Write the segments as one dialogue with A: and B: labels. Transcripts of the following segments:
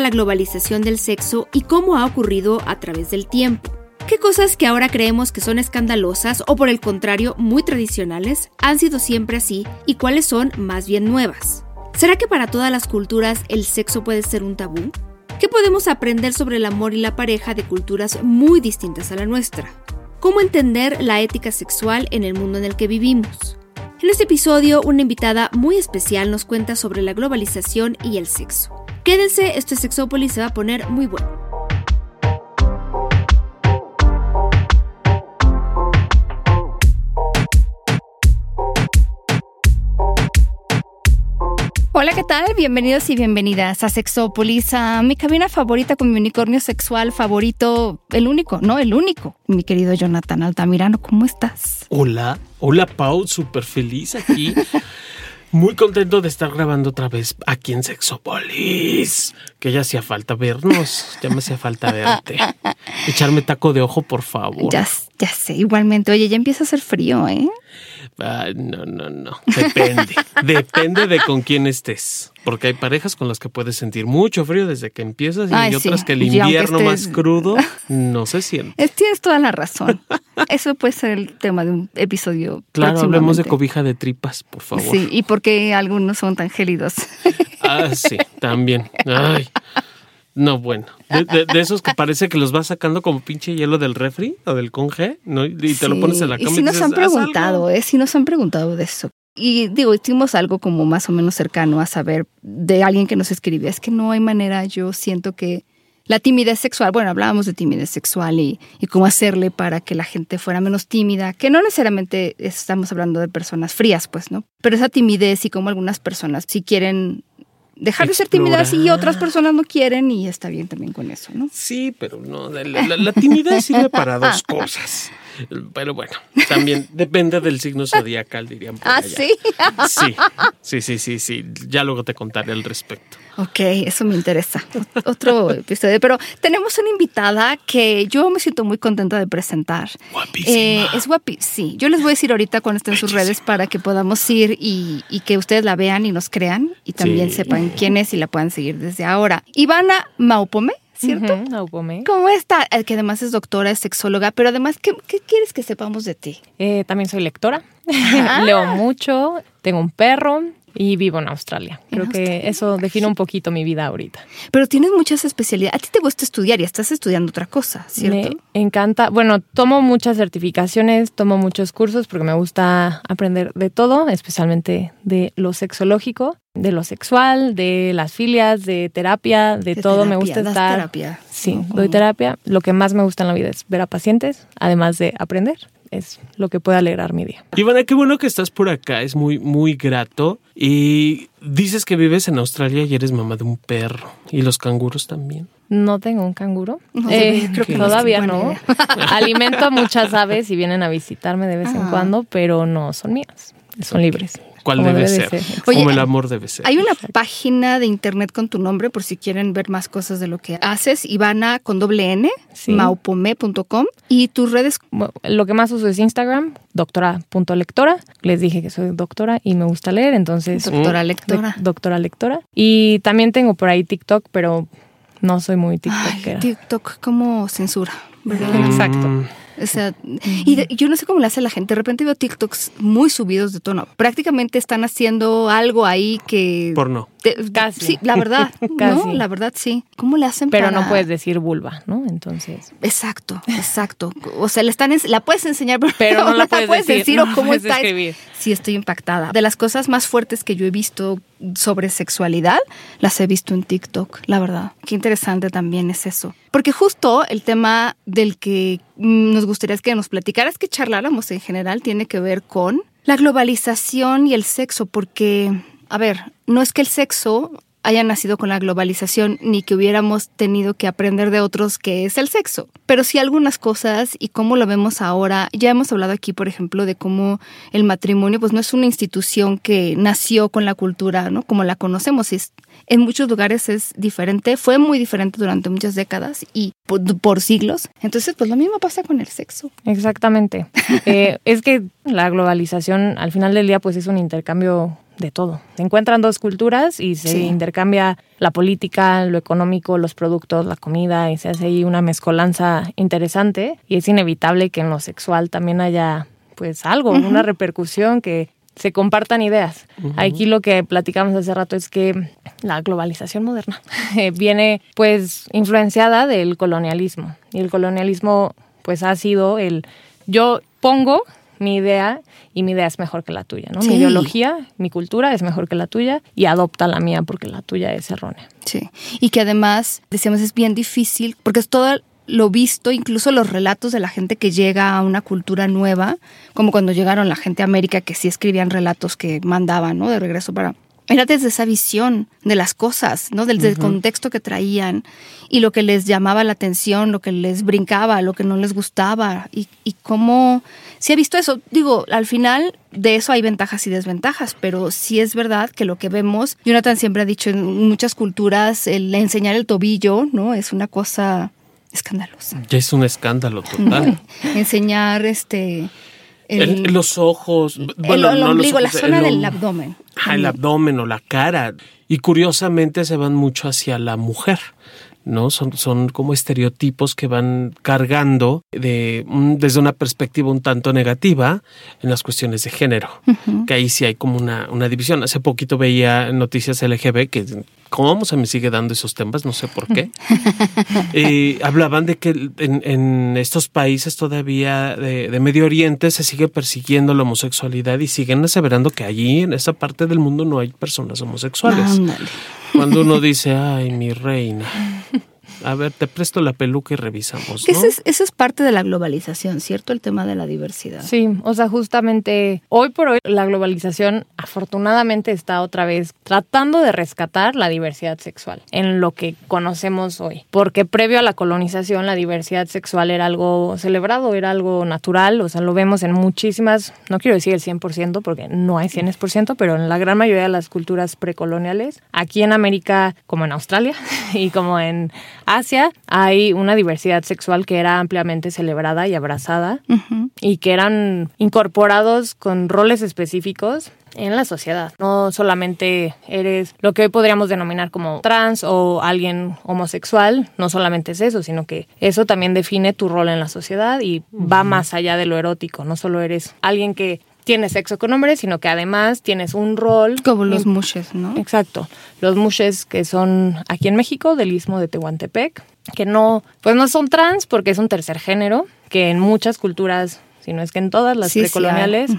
A: La globalización del sexo y cómo ha ocurrido a través del tiempo. ¿Qué cosas que ahora creemos que son escandalosas o por el contrario muy tradicionales han sido siempre así y cuáles son más bien nuevas? ¿Será que para todas las culturas el sexo puede ser un tabú? ¿Qué podemos aprender sobre el amor y la pareja de culturas muy distintas a la nuestra? ¿Cómo entender la ética sexual en el mundo en el que vivimos? En este episodio, una invitada muy especial nos cuenta sobre la globalización y el sexo. Quédense, este Sexópolis se va a poner muy bueno. Hola, ¿qué tal? Bienvenidos y bienvenidas a Sexópolis, a mi cabina favorita con mi unicornio sexual favorito, el único, no, el único, mi querido Jonathan Altamirano, ¿cómo estás?
B: Hola, hola Pau, súper feliz aquí. Muy contento de estar grabando otra vez aquí en Sexopolis. Que ya hacía falta vernos, ya me hacía falta verte. Echarme taco de ojo, por favor.
A: Ya, ya sé, igualmente. Oye, ya empieza a hacer frío, ¿eh?
B: No, no, no. Depende. Depende de con quién estés. Porque hay parejas con las que puedes sentir mucho frío desde que empiezas y hay otras que el invierno más crudo no se siente.
A: Tienes toda la razón. Eso puede ser el tema de un episodio.
B: Claro, hablemos de cobija de tripas, por favor.
A: Sí, y porque algunos son tan gélidos.
B: Ah, sí, también. Ay. No, bueno. De, esos que parece que los vas sacando como pinche hielo del refri o del conge, ¿no? Y te lo pones en la cama.
A: Y si nos han preguntado, ¿eh? Si nos han preguntado de eso. Y digo, hicimos algo como más o menos cercano a saber de alguien que nos escribía. Es que no hay manera, yo siento que la timidez sexual, bueno, hablábamos de timidez sexual y, y, cómo hacerle para que la gente fuera menos tímida, que no necesariamente estamos hablando de personas frías, pues, ¿no? Pero esa timidez y cómo algunas personas, si quieren dejar de ser tímidas y otras personas no quieren y está bien también con eso, ¿no?
B: Sí, pero no, la, timidez sirve para dos cosas. Pero bueno, también depende del signo zodiacal, dirían. Por
A: ah, ¿sí?
B: Sí, sí, sí, sí, sí. Ya luego te contaré al respecto.
A: Ok, eso me interesa. Otro episodio. Pero tenemos una invitada que yo me siento muy contenta de presentar.
B: Guapísima. Eh,
A: es guapísima. Sí, yo les voy a decir ahorita cuando estén en sus redes para que podamos ir y, que ustedes la vean y nos crean y también sepan quién es y la puedan seguir desde ahora. Ivana Maupome. ¿cierto?
C: Maupome.
A: ¿Cómo está? Eh, que además es doctora, es sexóloga, pero además, ¿qué, quieres que sepamos de ti?
C: Eh, también soy lectora, leo mucho, tengo un perro, y vivo en Australia. Creo que eso define un poquito mi vida ahorita.
A: Pero tienes muchas especialidades. A ti te gusta estudiar y estás estudiando otra cosa, ¿cierto?
C: Me encanta. Bueno, tomo muchas certificaciones, tomo muchos cursos porque me gusta aprender de todo, especialmente de lo sexológico, de lo sexual, de las filias, de terapia, de, todo. me gusta estar.
A: terapia.
C: Sí, doy terapia. Lo que más me gusta en la vida es ver a pacientes, además de aprender es lo que puede alegrar mi día.
B: Ivana, qué bueno que estás por acá, es muy, muy grato. Y dices que vives en Australia y eres mamá de un perro. ¿Y los canguros también?
C: No tengo un canguro. Eh, creo que todavía no. Alimento a muchas aves y vienen a visitarme de vez en ah. cuando, pero no son mías, son libres.
B: ¿Cuál debe, ser? como el amor debe ser.
A: Hay una página de internet con tu nombre por si quieren ver más cosas de lo que haces. Ivana con doble N, maupome.com. Y tus redes.
C: lo que más uso es Instagram, doctora.lectora. Les dije que soy doctora y me gusta leer, entonces.
A: Doctora lectora.
C: doctora lectora. Y también tengo por ahí TikTok, pero no soy muy TikTokera.
A: TikTok como censura, ¿verdad?
C: Exacto.
A: O sea, y, yo no sé cómo le hace la gente. De repente veo TikToks muy subidos de tono. Prácticamente están haciendo algo ahí que.
B: Porno.
C: Casi.
A: Sí, la verdad. ¿no? La verdad, sí. ¿Cómo le hacen
C: Pero no puedes decir vulva, ¿no? Entonces.
A: Exacto, exacto. O sea, le están la puedes enseñar,
C: pero, no la puedes, decir,
A: o cómo está. Sí, estoy impactada. De las cosas más fuertes que yo he visto sobre sexualidad, las he visto en TikTok, la verdad. Qué interesante también es eso. Porque justo el tema del que nos gustaría que nos platicaras, que charláramos en general, tiene que ver con La globalización y el sexo, porque, a ver, no es que el sexo haya nacido con la globalización ni que hubiéramos tenido que aprender de otros qué es el sexo. Pero sí algunas cosas y cómo lo vemos ahora. Ya hemos hablado aquí, por ejemplo, de cómo el matrimonio pues no es una institución que nació con la cultura, ¿no? Como la conocemos. Es, en muchos lugares es diferente, fue muy diferente durante muchas décadas y por, por siglos. Entonces, pues lo mismo pasa con el sexo.
C: Exactamente. eh, es que la globalización al final del día pues es un intercambio de todo. Se encuentran dos culturas y se
A: Sí.
C: intercambia la política, lo económico, los productos, la comida y se hace ahí una mezcolanza interesante y es inevitable que en lo sexual también haya pues algo, una repercusión que se compartan ideas. Aquí lo que platicamos hace rato es que la globalización moderna eh, viene pues influenciada del colonialismo y el colonialismo pues ha sido el yo pongo mi idea y mi idea es mejor que la tuya, ¿no?
A: Sí.
C: Mi ideología, mi cultura es mejor que la tuya y adopta la mía porque la tuya es errónea.
A: Sí. Y que además, decíamos, es bien difícil, porque es todo lo visto, incluso los relatos de la gente que llega a una cultura nueva, como cuando llegaron la gente a América, que sí escribían relatos que mandaban, ¿no? De regreso para... Era desde esa visión de las cosas, ¿no? Desde el contexto que traían y lo que les llamaba la atención, lo que les brincaba, lo que no les gustaba y, y cómo... Sí he visto eso. Digo, al final de eso hay ventajas y desventajas, pero sí es verdad que lo que vemos, Jonathan siempre ha dicho en muchas culturas, el enseñar el tobillo, ¿no? Es una cosa escandalosa.
B: Ya es un escándalo total.
A: enseñar este... el-
B: El- los ojos,
A: el-
B: bueno,
A: el
B: no los
A: ombligo, la zona
B: el
A: del
B: om-
A: abdomen.
B: Ajá, el abdomen o la cara. Y curiosamente se van mucho hacia la mujer. ¿no? Son, son como estereotipos que van cargando de, desde una perspectiva un tanto negativa en las cuestiones de género, que ahí sí hay como una, una división. Hace poquito veía noticias LGB que cómo se me sigue dando esos temas, no sé por qué. Eh, hablaban de que en, en estos países todavía de, de Medio Oriente se sigue persiguiendo la homosexualidad y siguen aseverando que allí en esa parte del mundo no hay personas homosexuales.
A: Ándale.
B: Cuando uno dice, ay, mi reina, a ver, te presto la peluca y revisamos, ¿no?
A: Eso, es, eso es parte de la globalización, ¿cierto? El tema de la diversidad.
C: Sí, o sea, justamente hoy por hoy la globalización afortunadamente está otra vez tratando de rescatar la diversidad sexual en lo que conocemos hoy. Porque previo a la colonización la diversidad sexual era algo celebrado, era algo natural, o sea, lo vemos en muchísimas, no quiero decir el 100% porque no hay 100%, pero en la gran mayoría de las culturas precoloniales, aquí en América como en Australia y como en Asia, hay una diversidad sexual que era ampliamente celebrada y abrazada y que eran incorporados con roles específicos en la sociedad. No solamente eres lo que hoy podríamos denominar como trans o alguien homosexual, no solamente es eso, sino que eso también define tu rol en la sociedad y va más allá de lo erótico. No solo eres alguien que tiene sexo con hombres, sino que además tienes un rol
A: Como los mushes, ¿no?
C: Exacto. Los mushes que son aquí en México, del istmo de Tehuantepec, que no, pues no son trans porque es un tercer género, que en muchas culturas, si no es que en todas las
A: Sí, sí
C: precoloniales,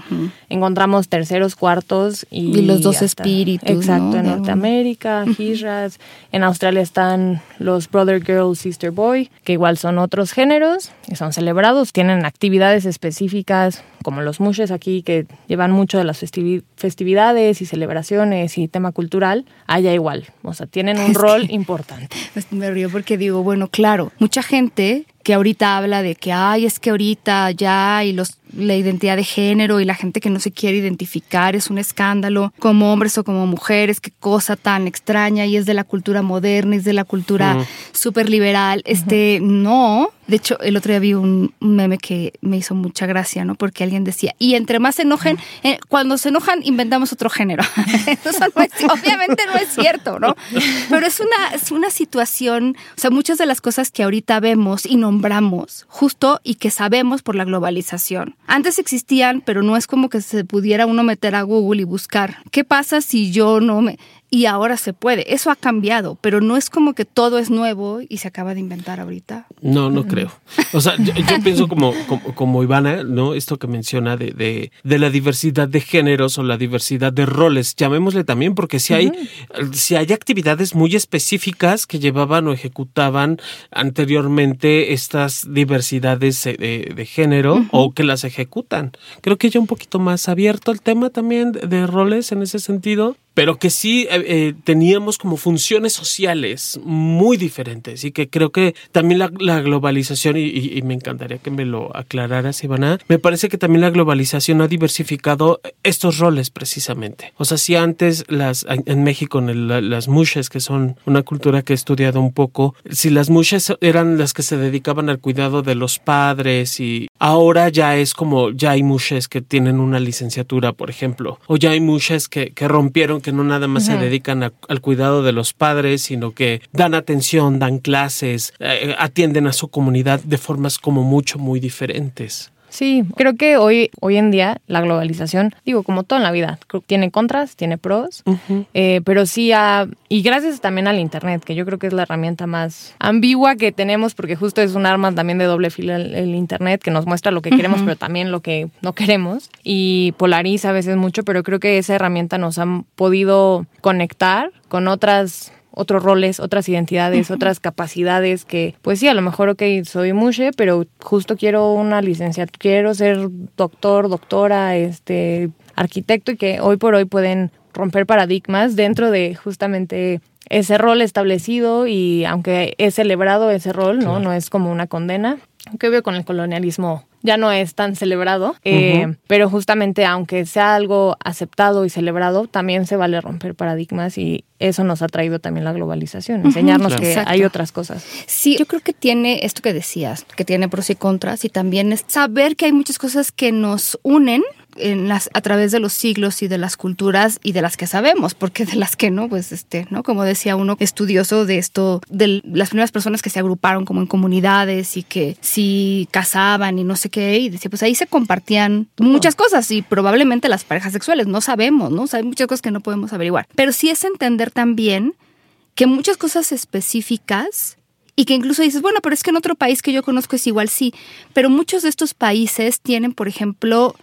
C: encontramos terceros, cuartos y,
A: Y los dos
C: hasta-
A: espíritus,
C: Exacto,
A: ¿no?
C: en Norteamérica, Hijras. En Australia están los Brother Girl, Sister Boy, que igual son otros géneros y son celebrados. Tienen actividades específicas, como los mushes aquí, que llevan mucho de las festivi- festividades y celebraciones y tema cultural. Allá igual. O sea, tienen un
A: Es
C: rol
A: que-
C: importante.
A: Pues Me río porque digo, bueno, claro, mucha gente que ahorita habla de que, ay, es que ahorita ya y los la identidad de género y la gente que no se quiere identificar es un escándalo, como hombres o como mujeres, qué cosa tan extraña y es de la cultura moderna, es de la cultura
B: Ujú.
A: súper liberal. Este, no. De hecho, el otro día vi un un meme que me hizo mucha gracia, ¿no? Porque alguien decía, y entre más se enojen, eh, cuando se enojan inventamos otro género. Eso no es- obviamente no es cierto, ¿no? Pero es una, es una situación, o sea, muchas de las cosas que ahorita vemos y nombramos justo y que sabemos por la globalización. Antes existían, pero no es como que se pudiera uno meter a Google y buscar, ¿qué pasa si yo no me... y ahora se puede. Eso ha cambiado, pero no es como que todo es nuevo y se acaba de inventar ahorita.
B: No, no creo. O sea, yo, pienso como, como, Ivana, ¿no? Esto que menciona de, de, la diversidad de géneros o la diversidad de roles, llamémosle también, porque si hay, si hay actividades muy específicas que llevaban o ejecutaban anteriormente estas diversidades de, de género o que las ejecutan. Creo que ya un poquito más abierto el tema también de roles en ese sentido pero que sí eh, eh, teníamos como funciones sociales muy diferentes y que creo que también la, globalización, y, me encantaría que me lo aclararas, Ivana, me parece que también la globalización ha diversificado estos roles precisamente. O sea, si antes las en México, las mushes, que son una cultura que he estudiado un poco, si las mushes eran las que se dedicaban al cuidado de los padres y ahora ya es como, ya hay mushes que tienen una licenciatura, por ejemplo, o ya hay mushes que, que rompieron que no nada más se dedican al cuidado de los padres, sino que dan atención, dan clases, eh, atienden a su comunidad de formas como mucho, muy diferentes.
C: Sí, creo que hoy, hoy en día la globalización, digo, como todo en la vida, tiene contras, tiene pros, eh, pero sí, a, y gracias también al Internet, que yo creo que es la herramienta más ambigua que tenemos, porque justo es un arma también de doble fila el, Internet, que nos muestra lo que queremos, pero también lo que no queremos, y polariza a veces mucho, pero creo que esa herramienta nos ha podido conectar con otras otros roles, otras identidades, otras capacidades que, pues sí, a lo mejor, ok, soy mushe, pero justo quiero una licencia, quiero ser doctor, doctora, este, arquitecto y que hoy por hoy pueden romper paradigmas dentro de justamente ese rol establecido y aunque es celebrado ese rol, ¿no? No es como una condena. Que veo con el colonialismo ya no es tan celebrado, eh, pero justamente aunque sea algo aceptado y celebrado, también se vale romper paradigmas y eso nos ha traído también la globalización, enseñarnos que hay otras cosas.
A: Sí, yo creo que tiene esto que decías, que tiene pros y contras y también es saber que hay muchas cosas que nos unen en las, a través de los siglos y de las culturas y de las que sabemos, porque de las que no, pues este, ¿no? Como decía uno estudioso de esto, de las primeras personas que se agruparon como en comunidades y que si casaban y no sé qué, y decía, pues ahí se compartían muchas cosas y probablemente las parejas sexuales, no sabemos, ¿no? O sea, hay muchas cosas que no podemos averiguar. Pero sí es entender también que muchas cosas específicas y que incluso dices, bueno, pero es que en otro país que yo conozco es igual, sí, pero muchos de estos países tienen, por ejemplo,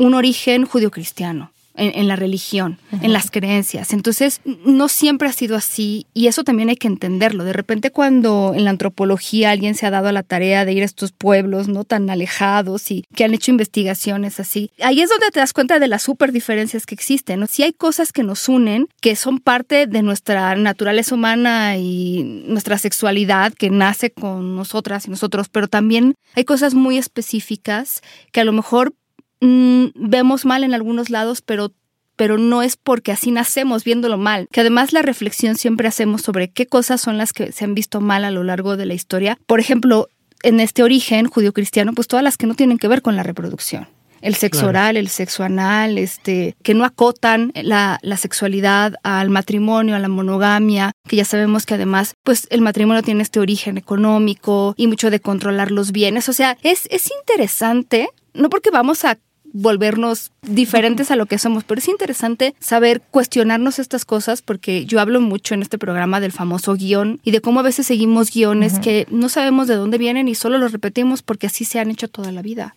A: un origen judio-cristiano en, la religión, en las creencias. Entonces, no siempre ha sido así y eso también hay que entenderlo. De repente cuando en la antropología alguien se ha dado a la tarea de ir a estos pueblos no tan alejados y que han hecho investigaciones así, ahí es donde te das cuenta de las super diferencias que existen. Si hay cosas que nos unen, que son parte de nuestra naturaleza humana y nuestra sexualidad que nace con nosotras y nosotros, pero también hay cosas muy específicas que a lo mejor Mm, vemos mal en algunos lados, pero pero no es porque así nacemos viéndolo mal, que además la reflexión siempre hacemos sobre qué cosas son las que se han visto mal a lo largo de la historia. Por ejemplo, en este origen judío-cristiano, pues todas las que no tienen que ver con la reproducción. El sexo oral, el sexo anal, este, que no acotan la, la, sexualidad al matrimonio, a la monogamia, que ya sabemos que además, pues el matrimonio tiene este origen económico y mucho de controlar los bienes. O sea, es, es interesante, no porque vamos a volvernos diferentes a lo que somos, pero es interesante saber cuestionarnos estas cosas porque yo hablo mucho en este programa del famoso guion y de cómo a veces seguimos guiones que no sabemos de dónde vienen y solo los repetimos porque así se han hecho toda la vida.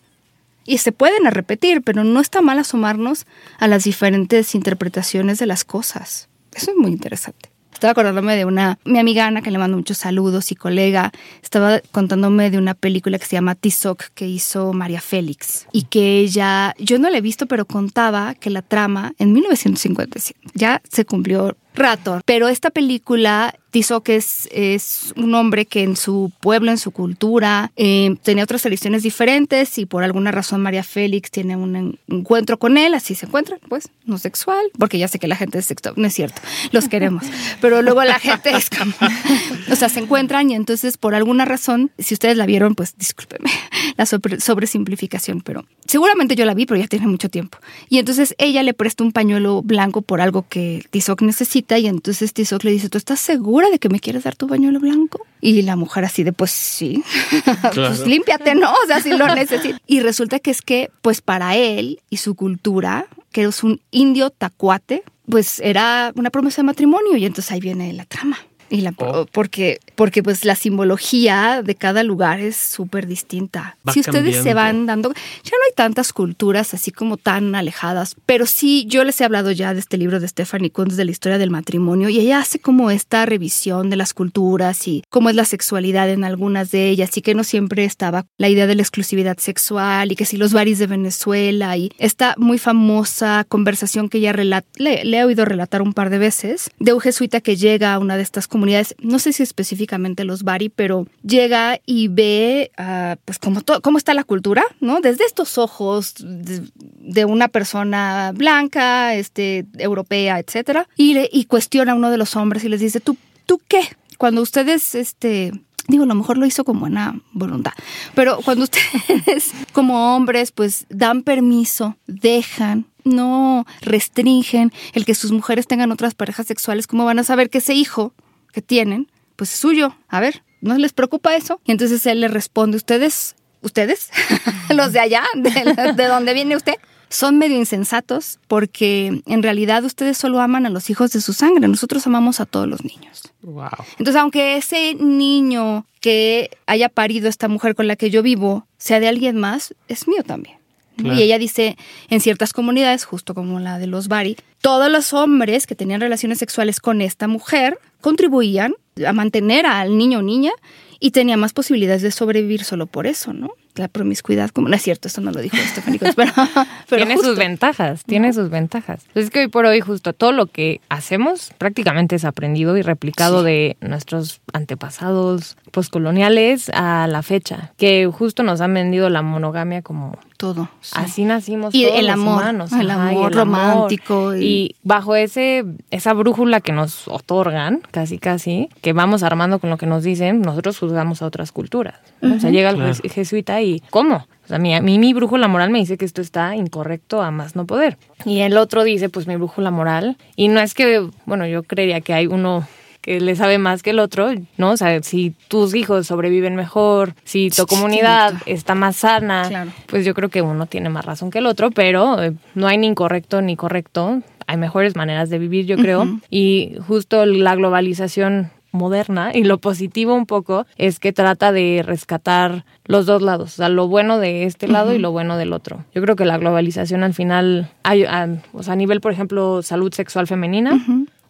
A: Y se pueden repetir, pero no está mal asomarnos a las diferentes interpretaciones de las cosas. Eso es muy interesante. Estaba acordándome de una, mi amiga Ana, que le mando muchos saludos y colega, estaba contándome de una película que se llama Tizoc, que hizo María Félix. Y que ella, yo no la he visto, pero contaba que la trama en 1957 ya se cumplió rato. Pero esta película Tizoc es, es un hombre que en su pueblo, en su cultura, eh, tenía otras tradiciones diferentes y por alguna razón María Félix tiene un encuentro con él, así se encuentran, pues, no sexual, porque ya sé que la gente es sexual, no es cierto, los queremos, pero luego la gente es como, o sea, se encuentran y entonces por alguna razón, si ustedes la vieron, pues discúlpenme la sobresimplificación, pero seguramente yo la vi, pero ya tiene mucho tiempo. Y entonces ella le presta un pañuelo blanco por algo que Tizoc necesita y entonces Tizoc le dice, ¿tú estás segura? De que me quieres dar tu bañuelo blanco? Y la mujer así de, pues sí, pues límpiate, ¿no? O sea, si lo necesitas. Y resulta que es que, pues para él y su cultura, que es un indio tacuate, pues era una promesa de matrimonio y entonces ahí viene la trama. Y la,
B: Oh.
A: porque, porque pues la simbología de cada lugar es súper distinta.
B: Va
A: si ustedes se van dando, ya no hay tantas culturas así como tan alejadas, pero sí, yo les he hablado ya de este libro de Stephanie Kuntz de la historia del matrimonio y ella hace como esta revisión de las culturas y cómo es la sexualidad en algunas de ellas y que no siempre estaba la idea de la exclusividad sexual y que si los baris de Venezuela y esta muy famosa conversación que ella relata, le, le he oído relatar un par de veces de un jesuita que llega a una de estas comunidades, no sé si específicamente los bari, pero llega y ve ah, pues cómo, cómo está la cultura, ¿no? Desde estos ojos de, una persona blanca, este, europea, etcétera, y, y cuestiona a uno de los hombres y les dice, ¿tú, tú qué? Cuando ustedes, este, Digo, a lo mejor lo hizo con buena voluntad, pero cuando ustedes como hombres pues dan permiso, dejan, no restringen el que sus mujeres tengan otras parejas sexuales, ¿cómo van a saber que ese hijo que tienen pues es suyo? A ver, ¿no les preocupa eso? Y entonces él le responde, ustedes, ustedes, los de allá, de, de donde viene usted, son medio insensatos porque en realidad ustedes solo aman a los hijos de su sangre, nosotros amamos a todos los niños.
B: Wow.
A: Entonces, aunque ese niño que haya parido esta mujer con la que yo vivo sea de alguien más, es mío también. Y ella dice, en ciertas comunidades, justo como la de los Bari, todos los hombres que tenían relaciones sexuales con esta mujer contribuían a mantener al niño o niña y tenía más posibilidades de sobrevivir solo por eso, ¿no? La promiscuidad, como no es cierto, esto no lo dijo Stephanie pero, pero
C: tiene
A: justo.
C: sus ventajas, tiene sus ventajas. Pues es que hoy por hoy justo todo lo que hacemos prácticamente es aprendido y replicado
A: Sí.
C: de nuestros antepasados postcoloniales a la fecha, que justo nos han vendido la monogamia como
A: todo. sí.
C: así nacimos
A: Y
C: todos
A: el
C: los
A: amor,
C: humanos,
A: el
C: ajá, y
A: amor romántico y-
C: Y... bajo ese esa brújula que nos otorgan, casi casi, que vamos armando con lo que nos dicen, nosotros juzgamos a otras culturas. O sea, llega el
B: Claro.
C: jesuita y ¿cómo? O sea, mi, a mí mi brújula moral me dice que esto está incorrecto a más no poder. Y el otro dice, pues mi brújula moral. Y no es que, bueno, yo creería que hay uno que le sabe más que el otro, ¿no? O sea, si tus hijos sobreviven mejor, si tu comunidad está más sana,
A: Claro.
C: pues yo creo que uno tiene más razón que el otro, pero eh, no hay ni incorrecto ni correcto. Hay mejores maneras de vivir, yo creo. Y justo la globalización moderna y lo positivo un poco es que trata de rescatar los dos lados, o sea, lo bueno de este lado y lo bueno del otro. Yo creo que la globalización al final, hay, a, o sea, a nivel, por ejemplo, salud sexual femenina,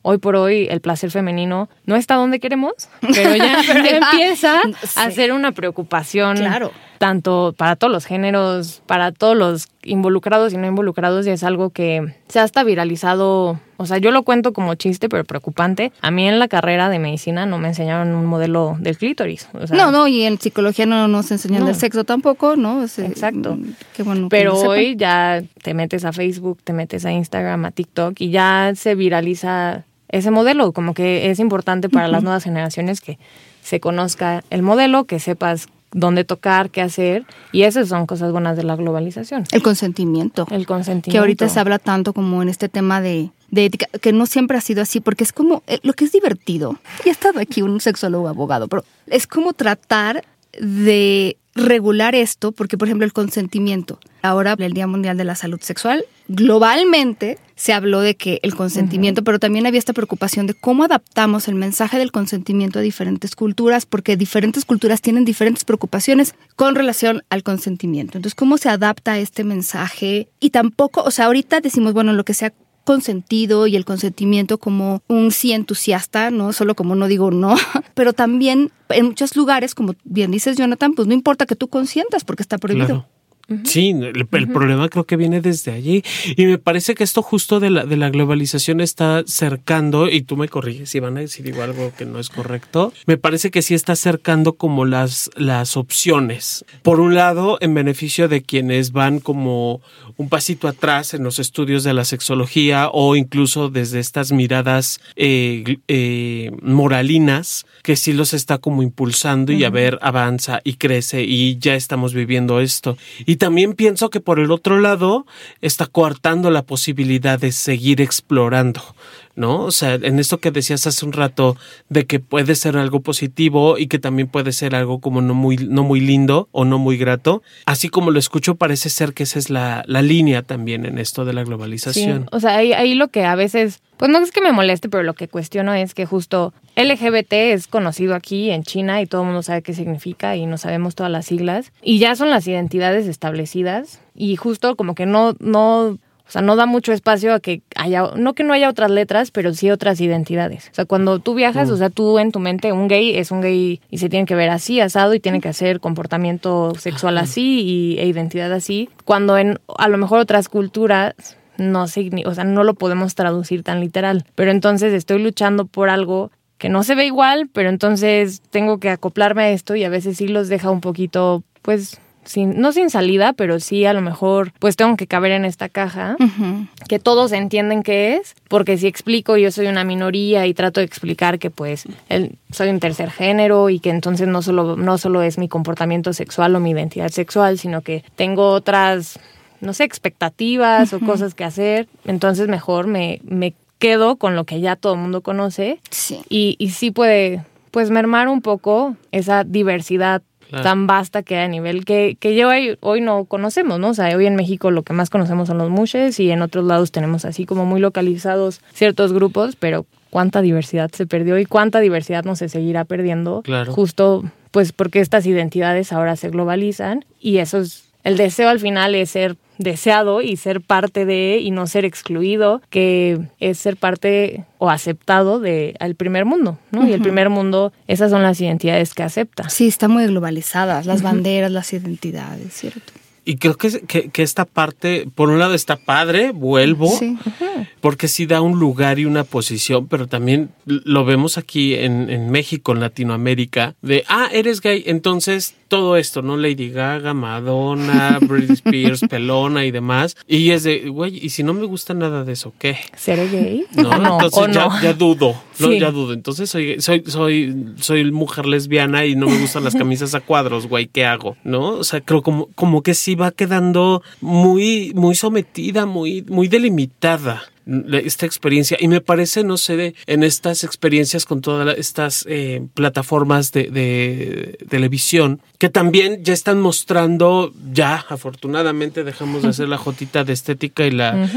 C: Hoy por hoy el placer femenino no está donde queremos, pero ya,
A: Pero
C: empieza
A: Sí.
C: a ser una preocupación
A: Claro.
C: tanto para todos los géneros, para todos los involucrados y no involucrados, y es algo que se ha hasta viralizado. O sea, yo lo cuento como chiste, pero preocupante. A mí en la carrera de medicina no me enseñaron un modelo del clítoris. O sea,
A: no, no, y en psicología no nos enseñan
C: No.
A: del sexo tampoco, ¿no?
C: Exacto.
A: mm, Qué bueno.
C: Pero hoy ya te metes a Facebook, te metes a Instagram, a TikTok y ya se viraliza ese modelo. Como que es importante para las nuevas generaciones que se conozca el modelo, que sepas dónde tocar, qué hacer. Y esas son cosas buenas de la globalización.
A: El consentimiento.
C: El consentimiento.
A: Que ahorita se habla tanto como en este tema de, de ética, que no siempre ha sido así, porque es como eh, lo que es divertido. Y ha estado aquí un sexólogo abogado, pero es como tratar de regular esto, porque por ejemplo el consentimiento, ahora el Día Mundial de la Salud Sexual, globalmente se habló de que el consentimiento, pero también había esta preocupación de cómo adaptamos el mensaje del consentimiento a diferentes culturas, porque diferentes culturas tienen diferentes preocupaciones con relación al consentimiento. Entonces, ¿cómo se adapta este mensaje? Y tampoco, o sea, ahorita decimos, bueno, lo que sea consentido y el consentimiento como un sí entusiasta, no solo como no digo no, pero también en muchos lugares, como bien dices Jonathan, pues no importa que tú consientas porque está prohibido.
B: Claro. Sí, el, el problema creo que viene desde allí. Y me parece que esto justo de la, de la globalización está cercando, y tú me corriges si van a decir digo algo que no es correcto, me parece que sí está acercando como las, las opciones. Por un lado, en beneficio de quienes van como un pasito atrás en los estudios de la sexología o incluso desde estas miradas eh, eh, moralinas que sí los está como impulsando y a ver, avanza y crece y ya estamos viviendo esto. Y también pienso que por el otro lado está coartando la posibilidad de seguir explorando. ¿No? O sea, en esto que decías hace un rato de que puede ser algo positivo y que también puede ser algo como no muy, no muy lindo o no muy grato, así como lo escucho, parece ser que esa es la, la línea también en esto de la globalización.
C: Sí, o sea, ahí, ahí lo que a veces, pues no es que me moleste, pero lo que cuestiono es que justo LGBT es conocido aquí en China y todo el mundo sabe qué significa y no sabemos todas las siglas y ya son las identidades establecidas y justo como que no, no o sea, no da mucho espacio a que haya, no que no haya otras letras, pero sí otras identidades. O sea, cuando tú viajas, o sea, tú en tu mente, un gay es un gay y se tiene que ver así, asado, y tiene que hacer comportamiento sexual así y, e identidad así. Cuando en a lo mejor otras culturas no o sea, no lo podemos traducir tan literal. Pero entonces estoy luchando por algo que no se ve igual, pero entonces tengo que acoplarme a esto y a veces sí los deja un poquito, pues, sin, no sin salida, pero sí a lo mejor pues tengo que caber en esta caja, que todos entienden qué es, porque si explico yo soy una minoría y trato de explicar que pues soy un tercer género y que entonces no solo, no solo es mi comportamiento sexual o mi identidad sexual, sino que tengo otras, no sé, expectativas o cosas que hacer, entonces mejor me, me quedo con lo que ya todo el mundo conoce Y, y sí puede pues mermar un poco esa diversidad tan vasta que hay a nivel que, que yo hoy, hoy no conocemos, ¿no? O sea, hoy en México lo que más conocemos son los mushes y en otros lados tenemos así como muy localizados ciertos grupos, pero cuánta diversidad se perdió y cuánta diversidad no se seguirá perdiendo.
B: Claro.
C: Justo pues porque estas identidades ahora se globalizan y eso es el deseo al final es ser deseado y ser parte de y no ser excluido, que es ser parte o aceptado del el primer mundo, ¿no? Y el primer mundo, esas son las identidades que acepta.
A: Sí, está muy globalizadas, las banderas, las identidades, ¿cierto?
B: Y creo que, que, esta parte, por un lado está padre, vuelvo, porque sí da un lugar y una posición, pero también lo vemos aquí en, en México, en Latinoamérica, de, ah, eres gay, entonces todo esto, ¿no? Lady Gaga, Madonna, Britney Spears, Pelona y demás. Y es de, güey, ¿y si no me gusta nada de eso, qué?
C: ¿Seré gay?
B: No, entonces ya, ya, dudo, ¿no? Ya dudo. Entonces soy, soy, soy, soy mujer lesbiana y no me gustan las camisas a cuadros, güey, ¿qué hago? ¿No? O sea, creo como, como que sí va quedando muy, muy sometida, muy, muy delimitada esta experiencia. Y me parece, no sé, en estas experiencias con todas estas eh, plataformas de, de, televisión que también ya están mostrando, ya afortunadamente dejamos de hacer la jotita de estética y la,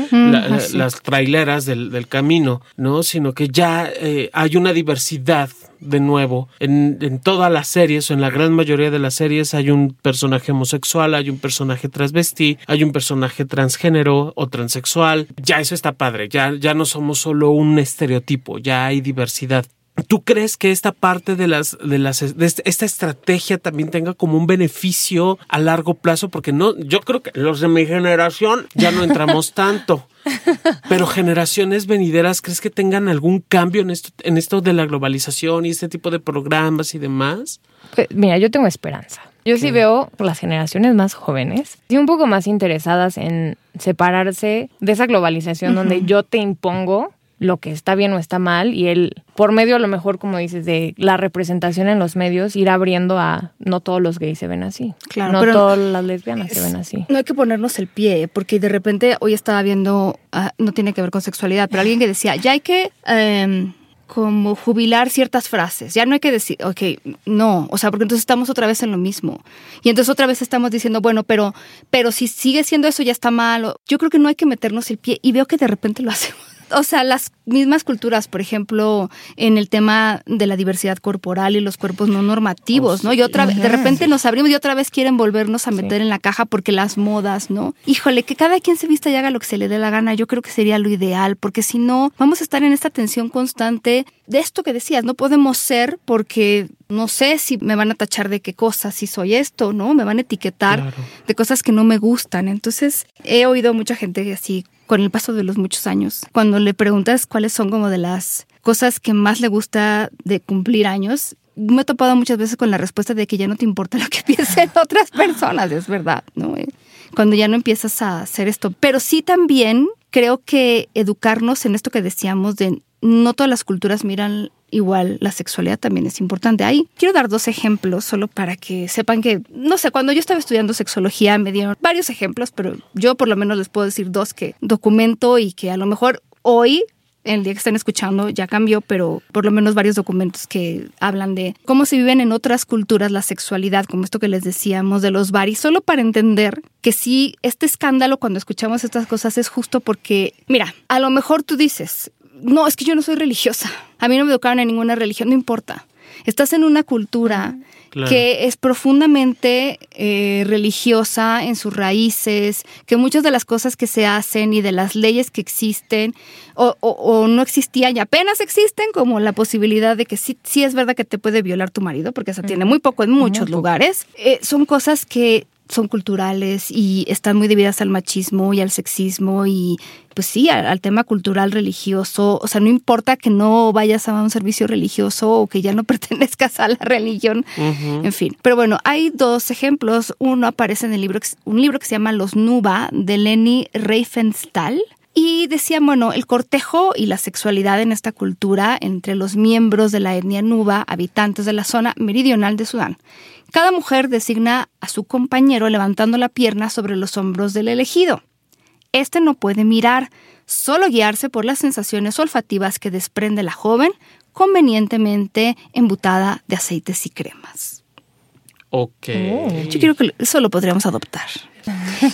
B: las traileras del, del, camino, ¿no? Sino que ya eh, hay una diversidad de nuevo. En, en, todas las series, o en la gran mayoría de las series, hay un personaje homosexual, hay un personaje transvestí, hay un personaje transgénero o transexual. Ya eso está padre, ya, ya no somos solo un estereotipo, ya hay diversidad. ¿Tú crees que esta parte de las de las de esta estrategia también tenga como un beneficio a largo plazo? Porque no, yo creo que los de mi generación ya no entramos tanto. Pero generaciones venideras, ¿crees que tengan algún cambio en esto, en esto de la globalización y este tipo de programas y demás?
C: Pues, mira, yo tengo esperanza. Yo sí veo las generaciones más jóvenes y un poco más interesadas en separarse de esa globalización donde yo te impongo lo que está bien o está mal y él, por medio a lo mejor, como dices, de la representación en los medios, ir abriendo a no todos los gays se ven así. Claro. No todas las lesbianas se ven así.
A: No hay que ponernos el pie, porque de repente hoy estaba viendo, ah, no tiene que ver con sexualidad, pero alguien que decía, ya hay que... Em, como jubilar ciertas frases. Ya no hay que decir, ok, no, o sea, porque entonces estamos otra vez en lo mismo. Y entonces otra vez estamos diciendo, bueno, pero, pero si sigue siendo eso ya está mal. Yo creo que no hay que meternos el pie y veo que de repente lo hacemos o sea, las mismas culturas, por ejemplo, en el tema de la diversidad corporal y los cuerpos no normativos, ¿no? Y otra vez, de repente nos abrimos y otra vez quieren volvernos a meter en la caja porque las modas, ¿no? Híjole, que cada quien se vista y haga lo que se le dé la gana, yo creo que sería lo ideal, porque si no, vamos a estar en esta tensión constante de esto que decías, no podemos ser porque no sé si me van a tachar de qué cosas, si soy esto, ¿no? Me van a etiquetar de cosas que no me gustan. Entonces, he oído mucha gente así con el paso de los muchos años. Cuando le preguntas cuáles son como de las cosas que más le gusta de cumplir años, me he topado muchas veces con la respuesta de que ya no te importa lo que piensen otras personas, es verdad, ¿no? Eh, cuando ya no empiezas a hacer esto. Pero sí también creo que educarnos en esto que decíamos de no todas las culturas miran igual la sexualidad también es importante. Ahí quiero dar dos ejemplos solo para que sepan que, no sé, cuando yo estaba estudiando sexología me dieron varios ejemplos, pero yo por lo menos les puedo decir dos que documento y que a lo mejor hoy el día que están escuchando ya cambió, pero por lo menos varios documentos que hablan de cómo se viven en otras culturas la sexualidad, como esto que les decíamos de los baris, solo para entender que sí, este escándalo cuando escuchamos estas cosas es justo porque, mira, a lo mejor tú dices, no, es que yo no soy religiosa, a mí no me educaron en ninguna religión, no importa. Estás en una cultura que es profundamente eh, religiosa en sus raíces, que muchas de las cosas que se hacen y de las leyes que existen o, no existían y apenas existen, como la posibilidad de que sí, sí es verdad que te puede violar tu marido, porque se tiene muy poco en muchos lugares, eh, son cosas que son culturales y están muy debidas al machismo y al sexismo y pues sí, al, tema cultural religioso. O sea, no importa que no vayas a un servicio religioso o que ya no pertenezcas a la religión, en fin. Pero bueno, hay dos ejemplos. Uno aparece en el libro, un libro que se llama Los Nuba de Leni Reifenstahl. Y decían, bueno, el cortejo y la sexualidad en esta cultura entre los miembros de la etnia nuba, habitantes de la zona meridional de Sudán. Cada mujer designa a su compañero levantando la pierna sobre los hombros del elegido. Este no puede mirar, solo guiarse por las sensaciones olfativas que desprende la joven, convenientemente embutada de aceites y cremas.
B: Ok.
A: Yo creo que eso lo podríamos adoptar.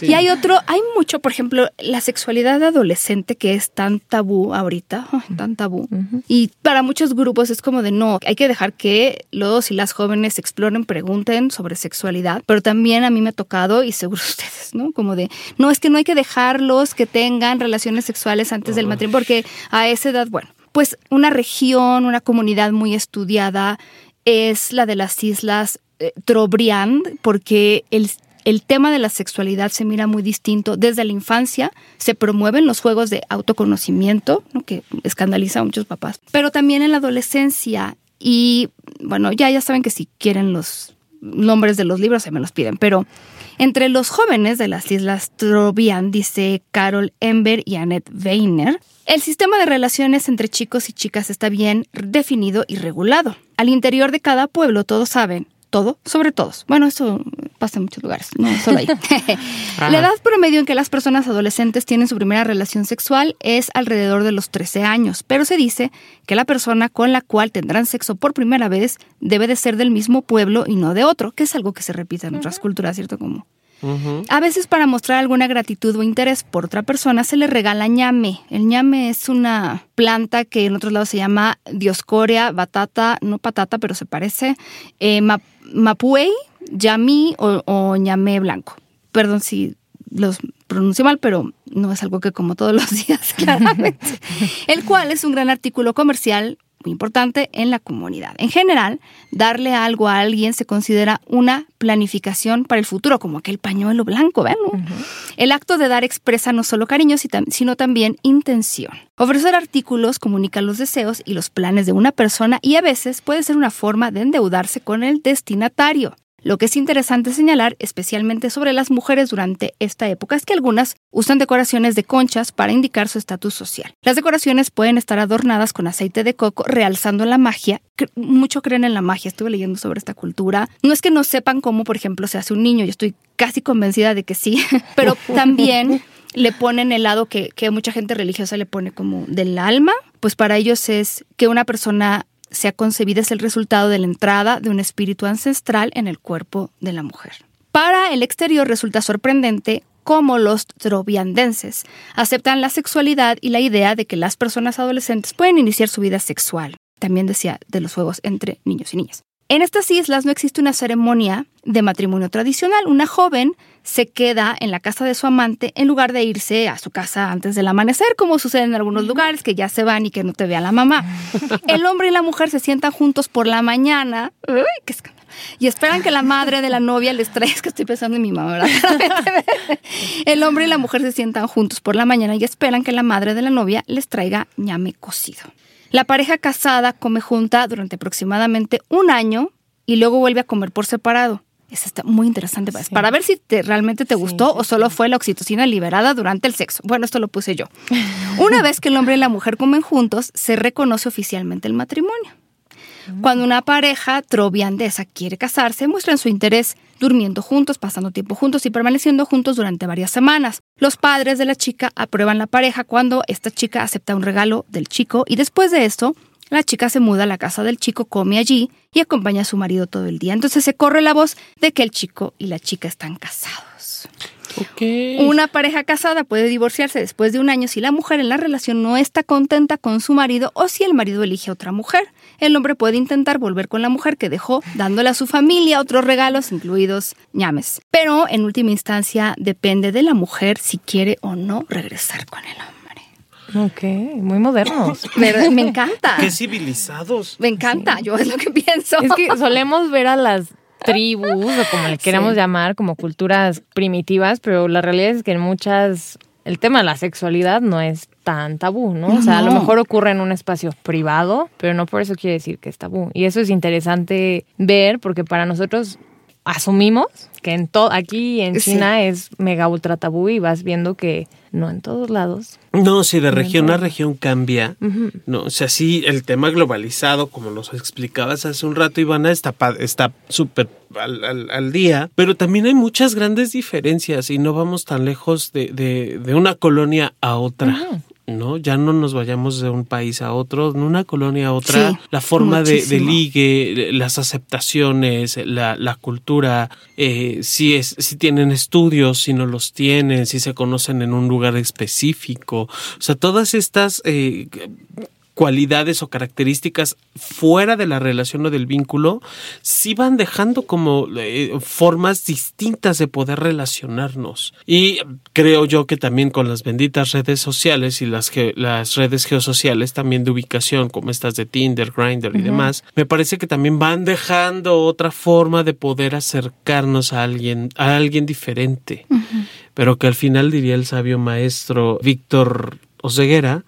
A: Y hay otro, hay mucho, por ejemplo, la sexualidad adolescente que es tan tabú ahorita, tan tabú. Y para muchos grupos es como de no, hay que dejar que los y las jóvenes exploren, pregunten sobre sexualidad, pero también a mí me ha tocado, y seguro ustedes, ¿no? Como de, no, es que no hay que dejarlos que tengan relaciones sexuales antes del matrimonio, porque a esa edad, bueno, pues una región, una comunidad muy estudiada es la de las islas eh, Trobriand, porque el el tema de la sexualidad se mira muy distinto. Desde la infancia se promueven los juegos de autoconocimiento, que escandaliza a muchos papás, pero también en la adolescencia. Y bueno, ya, ya saben que si quieren los nombres de los libros se me los piden, pero entre los jóvenes de las Islas Trobriand, dice Carol Ember y Annette Weiner, el sistema de relaciones entre chicos y chicas está bien definido y regulado. Al interior de cada pueblo todos saben todo sobre todos. Bueno, eso pasa en muchos lugares, no solo ahí. la edad promedio en que las personas adolescentes tienen su primera relación sexual es alrededor de los 13 años, pero se dice que la persona con la cual tendrán sexo por primera vez debe de ser del mismo pueblo y no de otro, que es algo que se repite en otras culturas, ¿cierto? Como a veces para mostrar alguna gratitud o interés por otra persona se le regala ñame. El ñame es una planta que en otros lados se llama dioscorea, batata, no patata, pero se parece, eh, mapuey, yami o, ñame blanco. Perdón si los pronuncio mal, pero no es algo que como todos los días, claramente. el cual es un gran artículo comercial muy importante en la comunidad. En general, darle algo a alguien se considera una planificación para el futuro, como aquel pañuelo blanco, ¿ven? El acto de dar expresa no solo cariño, sino también intención. Ofrecer artículos comunica los deseos y los planes de una persona y a veces puede ser una forma de endeudarse con el destinatario. Lo que es interesante señalar, especialmente sobre las mujeres durante esta época, es que algunas usan decoraciones de conchas para indicar su estatus social. Las decoraciones pueden estar adornadas con aceite de coco, realzando la magia. Mucho creen en la magia, estuve leyendo sobre esta cultura. No es que no sepan cómo, por ejemplo, se hace un niño, yo estoy casi convencida de que sí, pero también le ponen el lado que, que mucha gente religiosa le pone como del alma, pues para ellos es que una persona se ha concebido es el resultado de la entrada de un espíritu ancestral en el cuerpo de la mujer. Para el exterior resulta sorprendente cómo los troviandenses aceptan la sexualidad y la idea de que las personas adolescentes pueden iniciar su vida sexual. También decía de los juegos entre niños y niñas. En estas islas no existe una ceremonia de matrimonio tradicional. Una joven se queda en la casa de su amante en lugar de irse a su casa antes del amanecer, como sucede en algunos lugares que ya se van y que no te vea la mamá. El hombre y la mujer se sientan juntos por la mañana. Uy, qué escándalo. Y esperan que la madre de la novia les traiga, es que estoy pensando en mi mamá, ¿verdad? El hombre y la mujer se sientan juntos por la mañana y esperan que la madre de la novia les traiga ñame cocido. La pareja casada come junta durante aproximadamente un año y luego vuelve a comer por separado. Eso está muy interesante para ver si realmente te gustó o solo fue la oxitocina liberada durante el sexo. Bueno, esto lo puse yo. Una vez que el hombre y la mujer comen juntos, se reconoce oficialmente el matrimonio. Cuando una pareja troviandesa quiere casarse, muestran su interés durmiendo juntos, pasando tiempo juntos y permaneciendo juntos durante varias semanas. Los padres de la chica aprueban la pareja cuando esta chica acepta un regalo del chico y después de esto, la chica se muda a la casa del chico, come allí y acompaña a su marido todo el día. Entonces se corre la voz de que el chico y la chica están casados. Una pareja casada puede divorciarse después de un año si la mujer en la relación no está contenta con su marido o si el marido elige a otra mujer. El hombre puede intentar volver con la mujer que dejó, dándole a su familia otros regalos, incluidos ñames. Pero en última instancia depende de la mujer si quiere o no regresar con el hombre.
C: Ok, muy modernos.
A: Me, me encanta.
B: Qué civilizados.
A: Me encanta, yo es lo que pienso.
C: Es que solemos ver a las tribus, o como le queramos
A: Sí.
C: llamar, como culturas primitivas, pero la realidad es que en muchas el tema de la sexualidad no es tan tabú, ¿no? O sea, a lo mejor ocurre en un espacio privado, pero no por eso quiere decir que es tabú. Y eso es interesante ver porque para nosotros asumimos que en todo aquí en
A: Sí.
C: China es mega ultra tabú y vas viendo que no en todos lados.
B: No, si de región a región cambia. No, o sea, sí, el tema globalizado, como nos explicabas hace un rato, Ivana, está está súper al, al- al día, pero también hay muchas grandes diferencias y no vamos tan lejos de, de- de una colonia a otra. ¿No? Ya no nos vayamos de un país a otro, de una colonia a otra.
A: Sí,
B: la forma de, de ligue, las aceptaciones, la, la cultura, eh, si, es, si tienen estudios, si no los tienen, si se conocen en un lugar específico. O sea, todas estas eh, cualidades o características fuera de la relación o del vínculo, sí van dejando como eh, formas distintas de poder relacionarnos. Y creo yo que también con las benditas redes sociales y las, ge- las redes geosociales también de ubicación, como estas de Tinder, Grindr y demás, me parece que también van dejando otra forma de poder acercarnos a alguien, a alguien diferente. Pero que al final diría el sabio maestro Víctor Oseguera,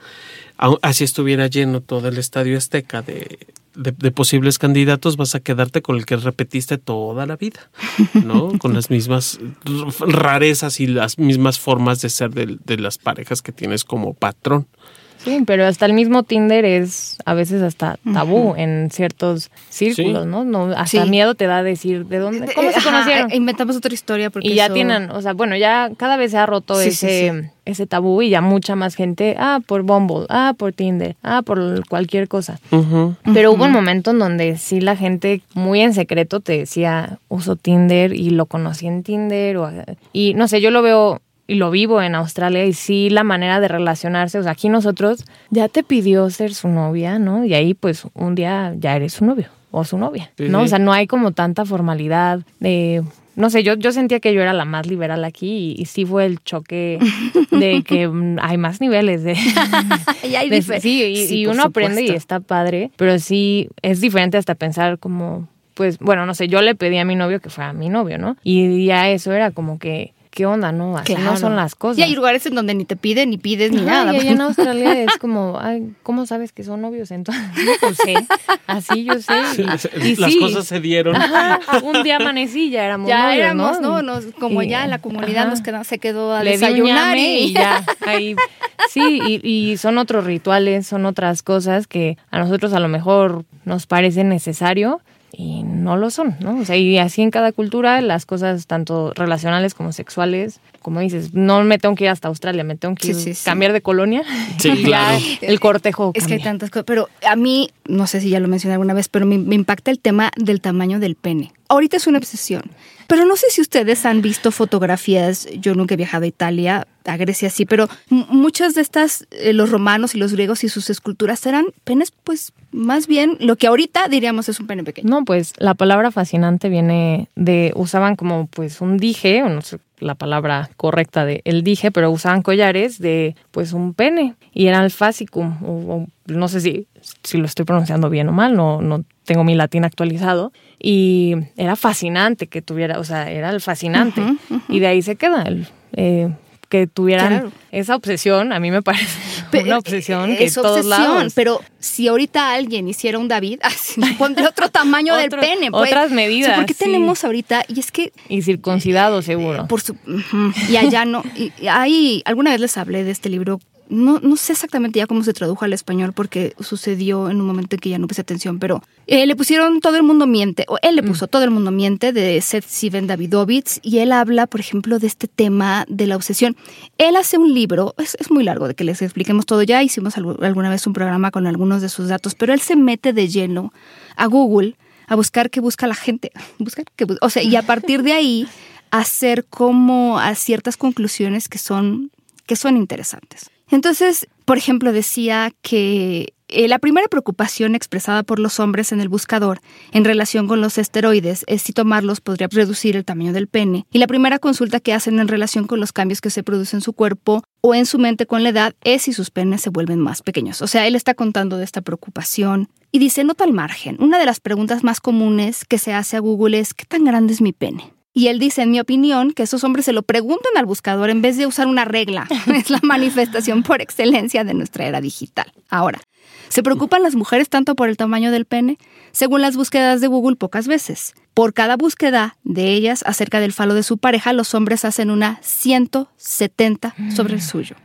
B: así estuviera lleno todo el estadio azteca de, de, de posibles candidatos, vas a quedarte con el que repetiste toda la vida, ¿no? con las mismas rarezas y las mismas formas de ser de, de las parejas que tienes como patrón.
C: Sí, pero hasta el mismo Tinder es a veces hasta tabú en ciertos círculos,
B: Sí.
C: ¿no? no hasta
A: Sí.
C: miedo te da decir de dónde, cómo se
A: Ajá,
C: conocieron.
A: eh, inventamos otra historia porque
C: y ya
A: eso-
C: tienen, o sea, bueno, ya cada vez se ha roto
A: Sí,
C: ese,
A: sí.
C: ese tabú y ya mucha más gente, ah, por Bumble, ah, por Tinder, ah, por cualquier cosa. Pero hubo un momento en donde sí la gente muy en secreto te decía, uso Tinder y lo conocí en Tinder. O, y no sé, yo lo veo y lo vivo en Australia y sí la manera de relacionarse, o sea, aquí nosotros ya te pidió ser su novia, ¿no? Y ahí pues un día ya eres su novio o su novia,
B: Sí,
C: ¿no?
B: sí.
C: O sea, no hay como tanta formalidad de... No sé, yo, yo sentía que yo era la más liberal aquí y, y sí fue el choque de que mm, hay más niveles de,
A: Y hay
C: de- sí, y,
A: Sí,
C: y
A: por
C: uno aprende y está padre, pero sí es diferente hasta pensar como, pues, bueno, no sé, yo le pedí a mi novio que fuera mi novio, ¿no? Y ya eso era como que, ¿qué onda, no? Así no son las cosas.
A: Y hay lugares en donde ni te piden, ni pides, ni nada.
C: Y allá en Australia es como, ay, ¿cómo sabes que son novios entonces? No, pues sé, así yo sé. Y, y
B: Las
C: sí.
B: cosas se dieron.
C: Ajá, un día amanecí y ya éramos
A: ya
C: novios,
A: éramos,
C: ¿no?
A: ¿no? Nos- como
C: Y-
A: ya la comunidad
C: ajá.
A: nos queda, se quedó a
C: Le di un
A: desayunar y,
C: y ya. Ahí, sí, y, y son otros rituales, son otras cosas que a nosotros a lo mejor nos parece necesario y no lo son, ¿no? O sea, y así en cada cultura las cosas tanto relacionales como sexuales, como dices, no me tengo que ir hasta Australia, me tengo que
A: Sí,
C: ir-
A: sí, sí.
C: cambiar de colonia
B: Sí,
C: y
B: claro.
C: ya el cortejo
A: Es que hay tantas cosas, pero a mí, no sé si ya lo mencioné alguna vez, pero me, me impacta el tema del tamaño del pene. Ahorita es una obsesión, pero no sé si ustedes han visto fotografías, yo nunca he viajado a Italia, a Grecia sí, pero muchas de estas, eh, los romanos y los griegos y sus esculturas eran penes, pues más bien lo que ahorita diríamos es un pene pequeño.
C: No, pues la palabra fascinante viene de, usaban como pues un dije, o no sé la palabra correcta de el dije, pero usaban collares de pues un pene y era el fascicum, o, o no sé si, si lo estoy pronunciando bien o mal, no, no tengo mi latín actualizado y era fascinante que tuviera, o sea, era el fascinante
A: ujú.
C: y de ahí se queda el... eh, que tuvieran
A: Claro.
C: esa obsesión, a mí me parece una obsesión
A: eh,
C: que
A: es
C: en todos
A: obsesión,
C: lados.
A: pero si ahorita alguien hiciera un David, así, pondría otro tamaño
C: Otro-
A: del pene. pues.
C: otras
A: O sea,
C: medidas,
A: ¿Por qué
C: sí.
A: tenemos ahorita? Y es que
C: Y circuncidado seguro.
A: Por su, y allá no. y- y hay, alguna vez les hablé de este libro no, no sé exactamente ya cómo se tradujo al español porque sucedió en un momento en que ya no puse atención, pero eh, le pusieron Todo el mundo miente, o él le puso Todo el mundo miente de Seth Steven Davidovitz y él habla, por ejemplo, de este tema de la obsesión. Él hace un libro, es, es muy largo de que les expliquemos todo ya, hicimos alguna vez un programa con algunos de sus datos, pero él se mete de lleno a Google a buscar qué busca la gente, buscar qué, o sea, y a partir de ahí hacer como a ciertas conclusiones que son, que son interesantes. Entonces, por ejemplo, decía que eh, la primera preocupación expresada por los hombres en el buscador en relación con los esteroides es si tomarlos podría reducir el tamaño del pene. Y la primera consulta que hacen en relación con los cambios que se producen en su cuerpo o en su mente con la edad es si sus penes se vuelven más pequeños. O sea, él está contando de esta preocupación y dice, nota al margen, una de las preguntas más comunes que se hace a Google es, ¿qué tan grande es mi pene? Y él dice, en mi opinión, que esos hombres se lo preguntan al buscador en vez de usar una regla. es la manifestación por excelencia de nuestra era digital. Ahora, ¿se preocupan las mujeres tanto por el tamaño del pene? Según las búsquedas de Google, pocas veces. Por cada búsqueda de ellas acerca del falo de su pareja, los hombres hacen una 170 sobre el suyo.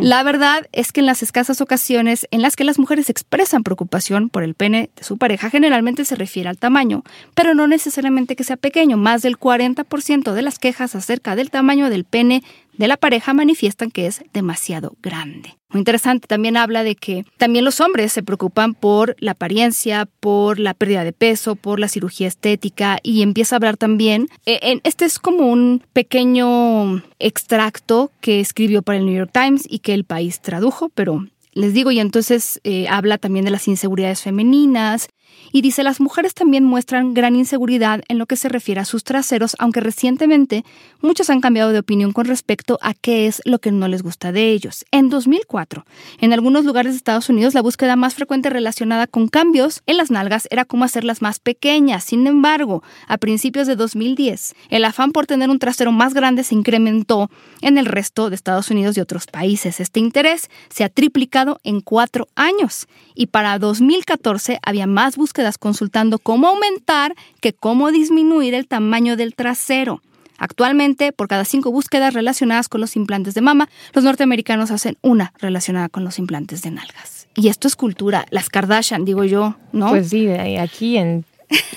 A: La verdad es que en las escasas ocasiones en las que las mujeres expresan preocupación por el pene de su pareja, generalmente se refiere al tamaño, pero no necesariamente que sea pequeño. Más del 40% de las quejas acerca del tamaño del pene de la pareja manifiestan que es demasiado grande. Muy interesante, también habla de que también los hombres se preocupan por la apariencia, por la pérdida de peso, por la cirugía estética y empieza a hablar también, eh, en, este es como un pequeño extracto que escribió para el New York Times y que el país tradujo, pero les digo, y entonces eh, habla también de las inseguridades femeninas, y dice, las mujeres también muestran gran inseguridad en lo que se refiere a sus traseros, aunque recientemente muchos han cambiado de opinión con respecto a qué es lo que no les gusta de ellos. En 2004, en algunos lugares de Estados Unidos, la búsqueda más frecuente relacionada con cambios en las nalgas era cómo hacerlas más pequeñas. Sin embargo, a principios de 2010, el afán por tener un trasero más grande se incrementó en el resto de Estados Unidos y otros países. Este interés se ha triplicado en cuatro años y para 2014 había más búsquedas consultando cómo aumentar que cómo disminuir el tamaño del trasero. Actualmente, por cada cinco búsquedas relacionadas con los implantes de mama, los norteamericanos hacen una relacionada con los implantes de nalgas. Y esto es cultura, las Kardashian, digo yo, ¿no?
C: Pues sí, aquí en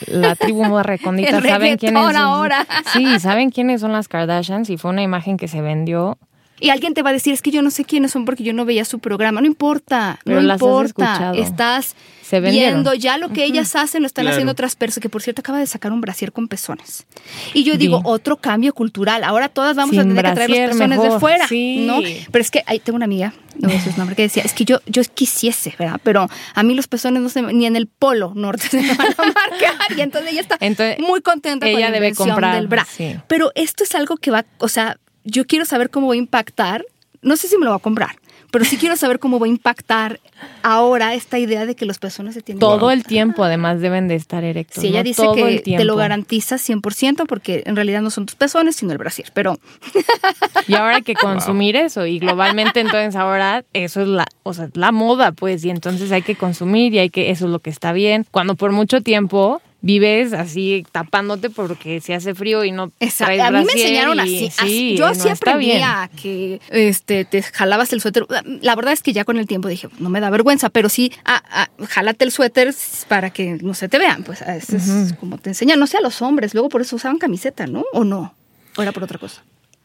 C: la tribu más recondita saben quiénes son.
A: ahora.
C: Sí, saben quiénes son las Kardashians y fue una imagen que se vendió
A: y alguien te va a decir, es que yo no sé quiénes son porque yo no veía su programa. No importa, no importa. Estás viendo ya lo que ellas hacen, lo están haciendo otras personas, que por cierto acaba de sacar un brasier con pezones. Y yo digo, otro cambio cultural. Ahora todas vamos a tener que traer los pezones de fuera, ¿no? Pero es que ahí tengo una amiga, no sé su nombre, que decía, es que yo, yo quisiese, ¿verdad? Pero a mí los pezones no se, ni en el polo norte se me van a marcar. Y entonces ella está muy contenta con la debe comprar, del bra. Pero esto es algo que va, o sea, yo quiero saber cómo va a impactar. No sé si me lo va a comprar, pero sí quiero saber cómo va a impactar ahora esta idea de que los pezones se tienen
C: Todo el tiempo, además, deben de estar erectos.
A: Sí, ella dice que te lo garantiza 100% porque en realidad no son tus pezones, sino el brasier, pero...
C: Y ahora hay que consumir eso y globalmente entonces ahora eso es la, o sea, la moda, pues, y entonces hay que consumir y hay que, eso es lo que está bien. Cuando por mucho tiempo vives así tapándote porque se hace frío y no
A: Exacto. A mí me enseñaron así. yo así aprendía que este, te jalabas el suéter. La verdad es que ya con el tiempo dije, no me da vergüenza, pero sí, ah, ah, jálate el suéter para que no se te vean. Pues eso es como te enseñan. No sé a los hombres, luego por eso usaban camiseta, ¿no? ¿O no? ¿O era por otra cosa?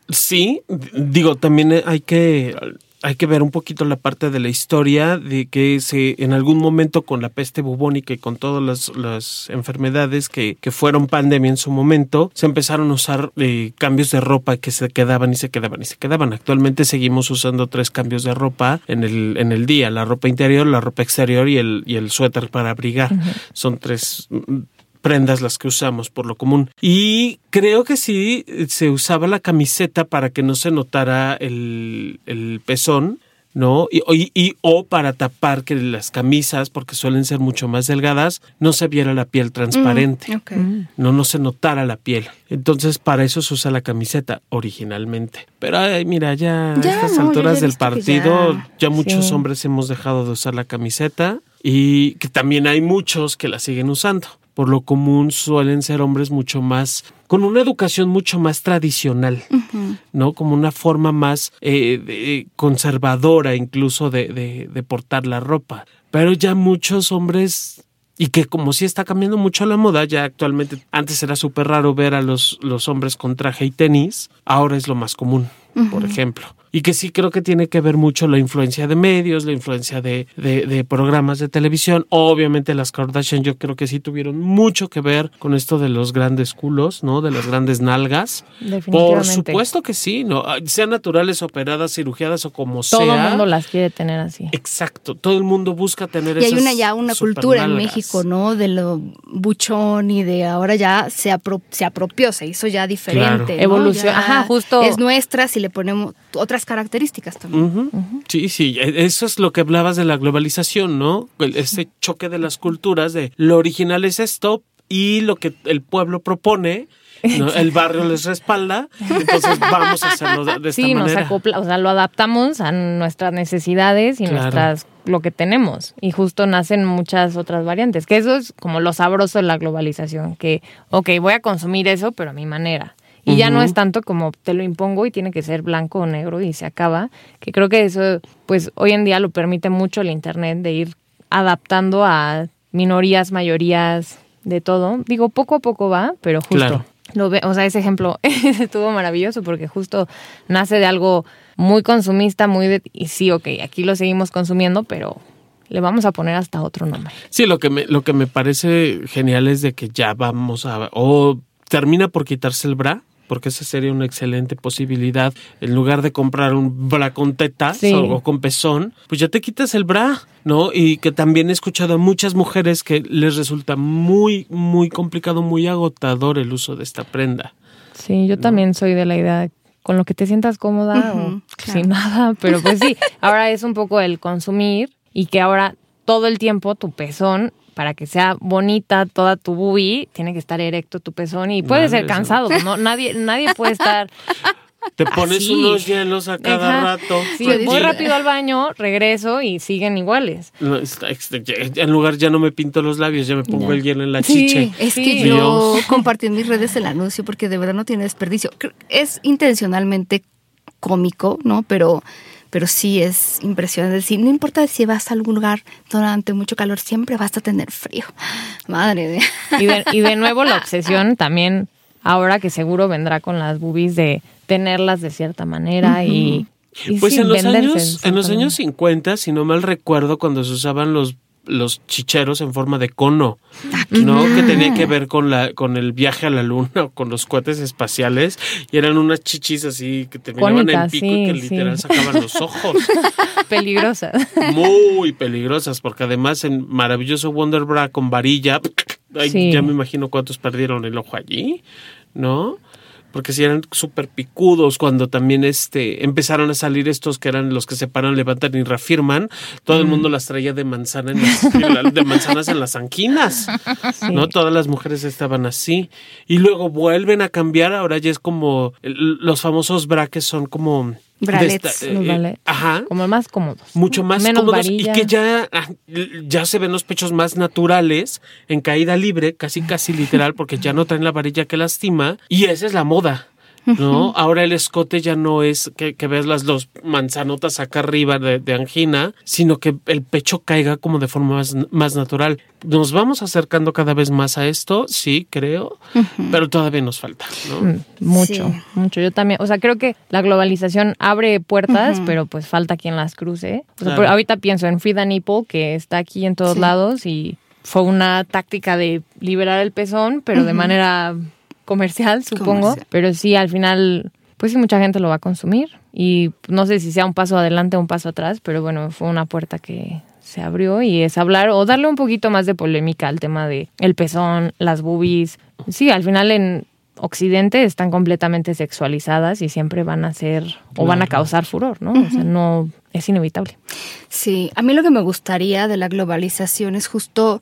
B: Sí, digo, también hay que hay que ver un poquito la parte de la historia de que se en algún momento con la peste bubónica y con todas las, enfermedades que, fueron pandemia en su momento, se empezaron a usar eh, cambios de ropa que se quedaban y se quedaban y se quedaban. Actualmente seguimos usando tres cambios de ropa en el, en el día, la ropa interior, la ropa exterior y el, y el suéter para abrigar. Son tres prendas las que usamos por lo común. Y creo que sí se usaba la camiseta para que no se notara el, el pezón. ¿no? Y, y, o para tapar que las camisas, porque suelen ser mucho más delgadas, no se viera la piel transparente, mm, no, no se notara la piel. Entonces, para eso se usa la camiseta originalmente. Pero ay, mira, ya, a estas alturas del partido, ya, muchos hombres hemos dejado de usar la camiseta y que también hay muchos que la siguen usando por lo común suelen ser hombres mucho más con una educación mucho más tradicional, ¿no? Como una forma más eh, de- conservadora incluso de, de- de portar la ropa. Pero ya muchos hombres, y que como sí está cambiando mucho la moda, ya actualmente, antes era súper raro ver a los, los hombres con traje y tenis, ahora es lo más común, por ejemplo. Y que sí creo que tiene que ver mucho la influencia de medios, la influencia de, de- de programas de televisión. Obviamente las Kardashian yo creo que sí tuvieron mucho que ver con esto de los grandes culos, ¿no? De las grandes nalgas. Por
C: Definitivamente.
B: supuesto que sí, ¿no? Ah, Sean naturales, operadas, cirugiadas o como
C: Todo
B: sea.
C: el mundo las quiere tener así.
B: Exacto, todo el mundo busca tener
A: Y hay
B: esas
A: una ya una cultura en. México, ¿no? De lo buchón y de ahora ya se, apro- se apropió, se hizo ya diferente.
B: Claro.
A: ¿no?
C: Evolución,
A: Ya
C: ajá, justo.
A: Es nuestra si le ponemos otras características también.
B: Sí, sí, e- eso es lo que hablabas de la globalización, ¿no? El- Ese choque de las culturas de lo original es esto y lo que el pueblo propone, ¿no? el barrio les respalda, entonces vamos a hacerlo de, esta
C: Sí, nos
B: manera.
C: acopla, o sea, lo adaptamos a nuestras necesidades y
B: Claro.
C: nuestras lo que tenemos. Y justo nacen muchas otras variantes, que eso es como lo sabroso de la globalización, que, ok, voy a consumir eso, pero a mi manera. Y ya no es tanto como te lo impongo y tiene que ser blanco o negro y se acaba, que creo que eso, pues hoy en día lo permite mucho el Internet de ir adaptando a minorías, mayorías, de todo. Digo, poco a poco va, pero justo.
B: Claro.
C: Lo ve, o sea, ese ejemplo estuvo maravilloso porque justo nace de algo muy consumista, muy de, y sí, ok, aquí lo seguimos consumiendo, pero le vamos a poner hasta otro nombre.
B: Sí, lo que me, lo que me parece genial es de que ya vamos a o termina por quitarse el bra, porque esa sería una excelente posibilidad. En lugar de comprar un bra con tetas
C: Sí.
B: o, con pezón, pues ya te quitas el bra, ¿no? Y que también he escuchado a muchas mujeres que les resulta muy, muy complicado, muy agotador el uso de esta prenda.
C: Sí, yo también soy de la idea con lo que te sientas cómoda o
A: claro.
C: sin nada, pero pues sí, ahora es un poco el consumir y que ahora todo el tiempo tu pezón para que sea bonita toda tu boobie, tiene que estar erecto tu pezón y puede
B: Madre
C: ser cansado, ¿no? Nadie, nadie puede estar
B: Te pones
C: Así.
B: unos hielos a cada
C: Ajá.
B: rato.
C: Sí,
A: Pues
C: voy
A: sí.
C: rápido al baño, regreso y siguen iguales.
B: No, está- está- en lugar ya no me pinto los labios, ya me pongo
C: Ya.
B: el hielo en la
C: Sí.
B: chiche.
A: Es
C: Sí.
A: que yo compartí en mis redes el anuncio porque de verdad no tiene desperdicio. Es intencionalmente cómico, ¿no? Pero, pero sí es impresionante. decir, no importa si vas a algún lugar durante mucho calor, siempre vas a tener frío. Madre de.
C: Y de, y de nuevo la obsesión también, ahora que seguro vendrá con las boobies de tenerlas de cierta manera y, y
B: Pues en los años, en los años 50, si no mal recuerdo, cuando se usaban los los chicheros en forma de cono, ¿no? Que tenía que ver con la con el viaje a la luna o con los cohetes espaciales y eran unas chichis así que terminaban en
C: Cónicas,
B: pico y que literal
C: sí.
B: sacaban los ojos.
C: manera. peligrosa.
B: Muy peligrosas porque además en maravilloso Wonder Bra con varilla, ay,
C: Sí.
B: ya me imagino cuántos perdieron el ojo allí, ¿no? Porque si eran súper picudos cuando también este empezaron a salir estos que eran los que se paran, levantan y reafirman, todo el mundo las traía de manzana en las, de manzanas en las anquinas.
C: Sí.
B: ¿no? Todas las mujeres estaban así. Y luego vuelven a cambiar, ahora ya es como los famosos bra que son como... de
A: Bralets,
B: esta-
C: los
B: eh,
C: bralets.
B: Ajá.
C: Como más cómodos.
B: Mucho más
C: Menos
B: cómodos
C: varilla.
B: y que ya, ah, ya se ven los pechos más naturales, en caída libre, casi casi literal, porque ya no traen la varilla que lastima. Y esa es la moda. ¿No? Ahora el escote ya no es que, que ves las dos manzanotas acá arriba de, de angina, sino que el pecho caiga como de forma más, más natural. Nos vamos acercando cada vez más a esto, sí, creo, pero todavía nos falta, ¿no?
C: Mm, Mucho,
A: Sí.
C: mucho. Yo también, o sea, creo que la globalización abre puertas, pero pues falta quien las cruce. O sea,
B: Claro.
C: por- ahorita pienso en Frida Nipple, que está aquí en todos
A: Sí.
C: lados y fue una táctica de liberar el pezón, pero de manera comercial, supongo.
A: Comercial.
C: Pero sí, al final, pues sí, mucha gente lo va a consumir. Y no sé si sea un paso adelante o un paso atrás, pero bueno, fue una puerta que se abrió y es hablar o darle un poquito más de polémica al tema de el pezón, las boobies. Sí, al final en Occidente están completamente sexualizadas y siempre van a ser o van a causar furor, ¿no? O sea, no es inevitable.
A: Sí, a mí lo que me gustaría de la globalización es justo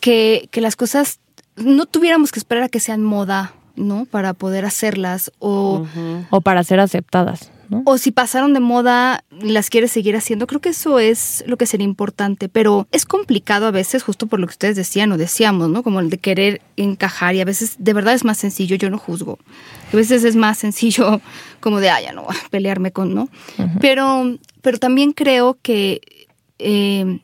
A: que, que las cosas no tuviéramos que esperar a que sean moda, ¿no? Para poder hacerlas o...
C: O para ser aceptadas. ¿no?
A: O si pasaron de moda, las quieres seguir haciendo. Creo que eso es lo que sería importante, pero es complicado a veces, justo por lo que ustedes decían o decíamos, ¿no? Como el de querer encajar y a veces de verdad es más sencillo, yo no juzgo. A veces es más sencillo como de, ah, ya no pelearme con, ¿no? pero, pero también creo que... Eh,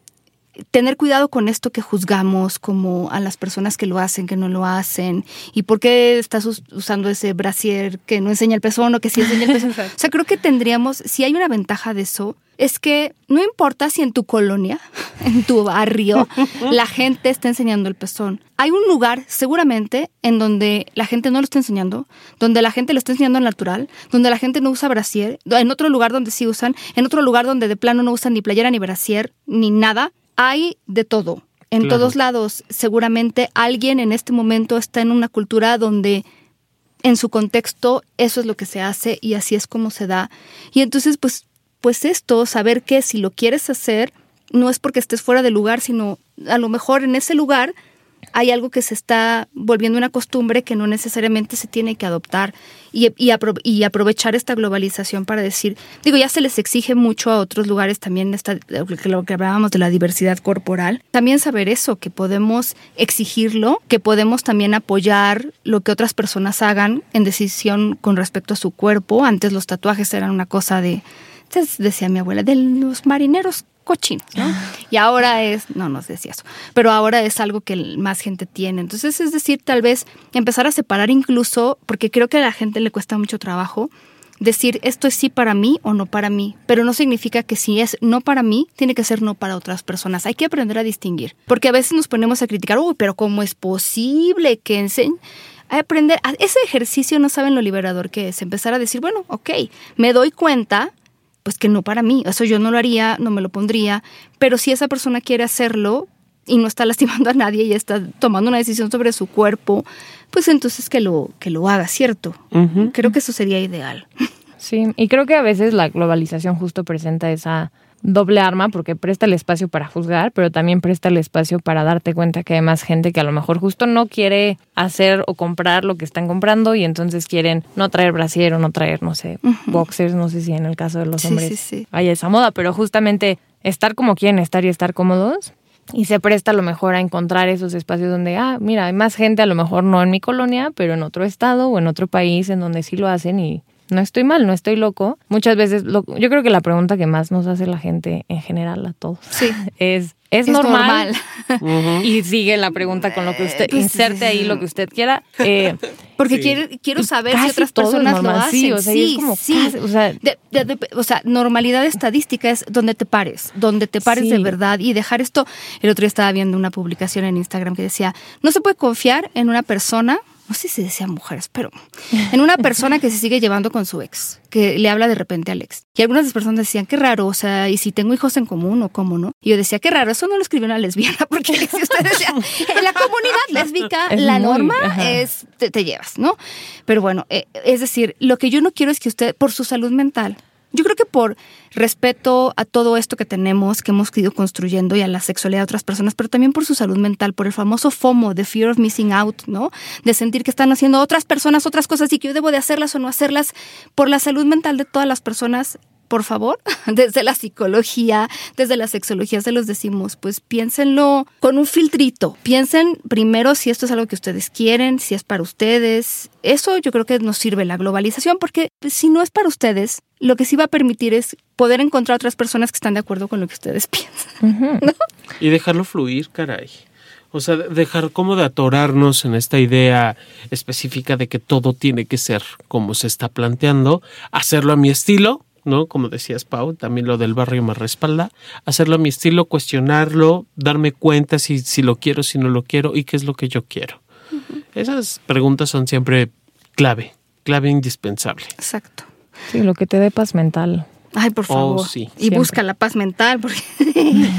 A: tener cuidado con esto que juzgamos como a las personas que lo hacen, que no lo hacen, y por qué estás usando ese brasier que no enseña el pezón o que sí enseña el pezón. o sea, creo que tendríamos, si hay una ventaja de eso, es que no importa si en tu colonia, en tu barrio, la gente está enseñando el pezón. Hay un lugar seguramente en donde la gente no lo está enseñando, donde la gente lo está enseñando natural, donde la gente no usa brasier, en otro lugar donde sí usan, en otro lugar donde de plano no usan ni playera ni brasier ni nada hay de todo. En todos lados, seguramente alguien en este momento está en una cultura donde en su contexto eso es lo que se hace y así es como se da. Y entonces, pues, pues esto, saber que si lo quieres hacer, no es porque estés fuera de lugar, sino a lo mejor en ese lugar hay algo que se está volviendo una costumbre que no necesariamente se tiene que adoptar y, y, aprovechar esta globalización para decir, digo, ya se les exige mucho a otros lugares también esta, lo que hablábamos de la diversidad corporal, también saber eso, que podemos exigirlo, que podemos también apoyar lo que otras personas hagan en decisión con respecto a su cuerpo. Antes los tatuajes eran una cosa de, decía mi abuela, de los marineros cochinos, ¿no? Y ahora es, no nos decía eso, pero ahora es algo que más gente tiene. Entonces, es decir, tal vez empezar a separar incluso, porque creo que a la gente le cuesta mucho trabajo, decir esto es sí para mí o no para mí, pero no significa que si es no para mí, tiene que ser no para otras personas. Hay que aprender a distinguir, porque a veces nos ponemos a criticar, uy, pero ¿cómo es posible que enseñen? A aprender, ese ejercicio no saben lo liberador que es, empezar a decir, bueno, ok, me doy cuenta pues que no para mí, eso yo no lo haría, no me lo pondría, pero si esa persona quiere hacerlo y no está lastimando a nadie y está tomando una decisión sobre su cuerpo, pues entonces que lo, que lo haga, ¿cierto? Creo que eso sería ideal.
C: Sí, y creo que a veces la globalización justo presenta esa doble arma porque presta el espacio para juzgar, pero también presta el espacio para darte cuenta que hay más gente que a lo mejor justo no quiere hacer o comprar lo que están comprando y entonces quieren no traer brasier o no traer, no sé, boxers, no sé si en el caso de los hombres hay esa moda, pero justamente estar como quieren estar y estar cómodos y se presta a lo mejor a encontrar esos espacios donde, ah, mira, hay más gente, a lo mejor no en mi colonia, pero en otro estado o en otro país en donde sí lo hacen y no estoy mal, no estoy loco. Muchas veces, lo, yo creo que la pregunta que más nos hace la gente en general a todos
A: sí.
C: es, ¿es, normal? Y sigue la pregunta con lo que usted, pues, inserte ahí lo que usted quiera. Eh,
A: Porque quiero, quiero saber si otras personas lo hacen. Sí,
C: o sea, es como o, sea,
A: o sea, normalidad estadística es donde te pares, donde te pares de verdad y dejar esto. El otro día estaba viendo una publicación en Instagram que decía, no se puede confiar en una persona no sé si decían mujeres, pero en una persona que se sigue llevando con su ex, que le habla de repente al ex. Y algunas personas decían, qué raro, o sea, y si tengo hijos en común o cómo, ¿no? Y yo decía, qué raro, eso no lo escribió una lesbiana, porque si usted decía, en la comunidad lésbica la norma es, te, te, llevas, ¿no? Pero bueno, eh, es decir, lo que yo no quiero es que usted, por su salud mental, yo creo que por respeto a todo esto que tenemos, que hemos ido construyendo y a la sexualidad de otras personas, pero también por su salud mental, por el famoso FOMO, de fear of missing out, ¿no? De sentir que están haciendo otras personas otras cosas y que yo debo de hacerlas o no hacerlas por la salud mental de todas las personas por favor, desde la psicología, desde la sexología se los decimos, pues piénsenlo con un filtrito. Piensen primero si esto es algo que ustedes quieren, si es para ustedes. Eso yo creo que nos sirve la globalización, porque si no es para ustedes, lo que sí va a permitir es poder encontrar otras personas que están de acuerdo con lo que ustedes piensan.
B: Y dejarlo fluir, caray. O sea, dejar como de atorarnos en esta idea específica de que todo tiene que ser como se está planteando, hacerlo a mi estilo, ¿no? Como decías, Pau, también lo del barrio me respalda. Hacerlo a mi estilo, cuestionarlo, darme cuenta si, si lo quiero, si no lo quiero y qué es lo que yo quiero. Esas preguntas son siempre clave, clave indispensable.
A: Exacto.
C: Sí, lo que te dé paz mental.
A: Ay, por oh, favor. sí. Y busca la paz mental, porque...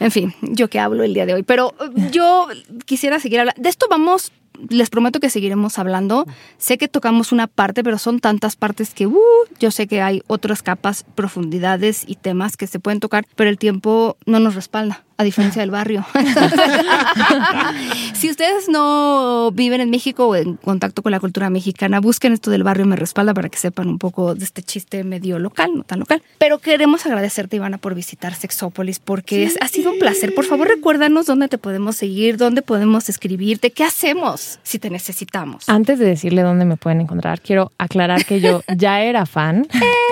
A: en fin, yo que hablo el día de hoy. Pero yo quisiera seguir hablando. De esto vamos les prometo que seguiremos hablando. Sé que tocamos una parte, pero son tantas partes que uh, yo sé que hay otras capas, profundidades y temas que se pueden tocar, pero el tiempo no nos respalda. A diferencia del barrio. si ustedes no viven en México o en contacto con la cultura mexicana, busquen esto del barrio Me Respalda para que sepan un poco de este chiste medio local, no tan local. Pero queremos agradecerte, Ivana, por visitar Sexópolis, porque ha sido un placer. Por favor, recuérdanos dónde te podemos seguir, dónde podemos escribirte, qué hacemos si te necesitamos.
C: Antes de decirle dónde me pueden encontrar, quiero aclarar que yo ya era fan.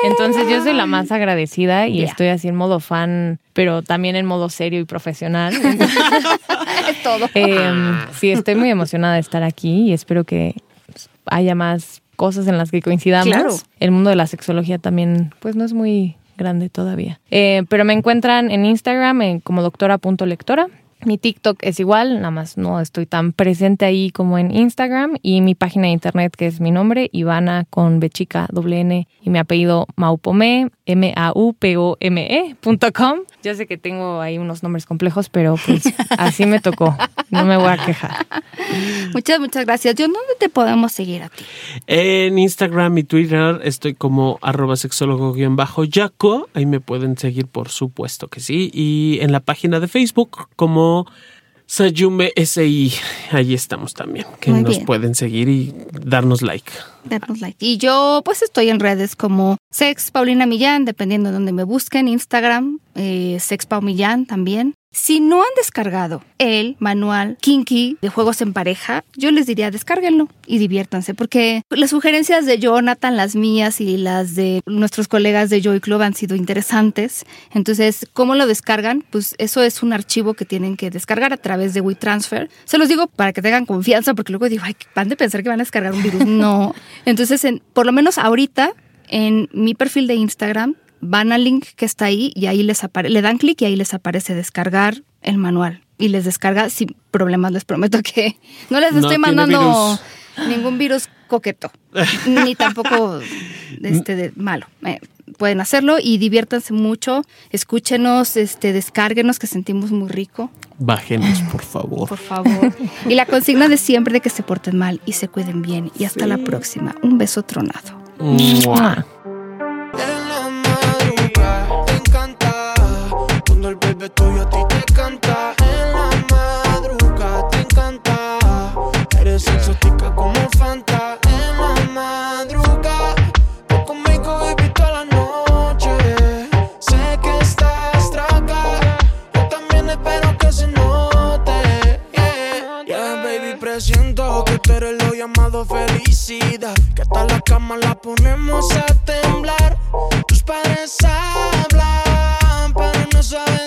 C: Entonces yo soy la más agradecida y estoy así en modo fan, pero también en modo serio y profesional.
A: es todo.
C: Em, sí, estoy muy emocionada de estar aquí y espero que haya más cosas en las que coincidamos. El mundo de la sexología también, pues no es muy grande todavía. Eh, pero me encuentran en Instagram en como doctora.lectora mi TikTok es igual, nada más no estoy tan presente ahí como en Instagram. Y mi página de internet, que es mi nombre, Ivana con Bechica N y mi apellido Maupome, M-A-U-P-O-M-E.com. Ya sé que tengo ahí unos nombres complejos, pero pues así me tocó. No me voy a quejar.
A: Muchas, muchas gracias. ¿Yo dónde te podemos seguir a ti?
B: En Instagram y Twitter estoy como arroba sexólogo-yaco. Ahí me pueden seguir, por supuesto que sí. Y en la página de Facebook como Sayume SI. Ahí estamos también, que nos pueden seguir y darnos like.
A: Darnos like. Y yo pues estoy en redes como Sex Paulina Millán, dependiendo de donde me busquen, Instagram, eh, Sex Pau Millán también. Si no han descargado el manual Kinky de juegos en pareja, yo les diría descárguenlo y diviértanse, porque las sugerencias de Jonathan, las mías y las de nuestros colegas de Joy Club han sido interesantes. Entonces, ¿cómo lo descargan? Pues eso es un archivo que tienen que descargar a través de WeTransfer. Se los digo para que tengan confianza, porque luego digo, ay, van de pensar que van a descargar un virus. No. Entonces, por lo menos ahorita, en mi perfil de Instagram van al link que está ahí y ahí les aparece, le dan clic y ahí les aparece descargar el manual y les descarga sin problemas. Les prometo que no les estoy mandando ningún virus coqueto ni tampoco este de malo. Eh, pueden hacerlo y diviértanse mucho. Escúchenos, este, descárguenos que sentimos muy rico.
B: Bájenos, por favor.
A: Por favor. Y la consigna de siempre de que se porten mal y se cuiden bien. Y hasta la próxima. Un beso tronado.
D: bebé Eres exótica como Fanta. En la madruga, tú conmigo baby toda la noche. Sé que estás traga. Yo también espero que se note. Yeah, baby, presiento que tú eres lo llamado felicidad. Que hasta la cama la ponemos a temblar. Tus padres saben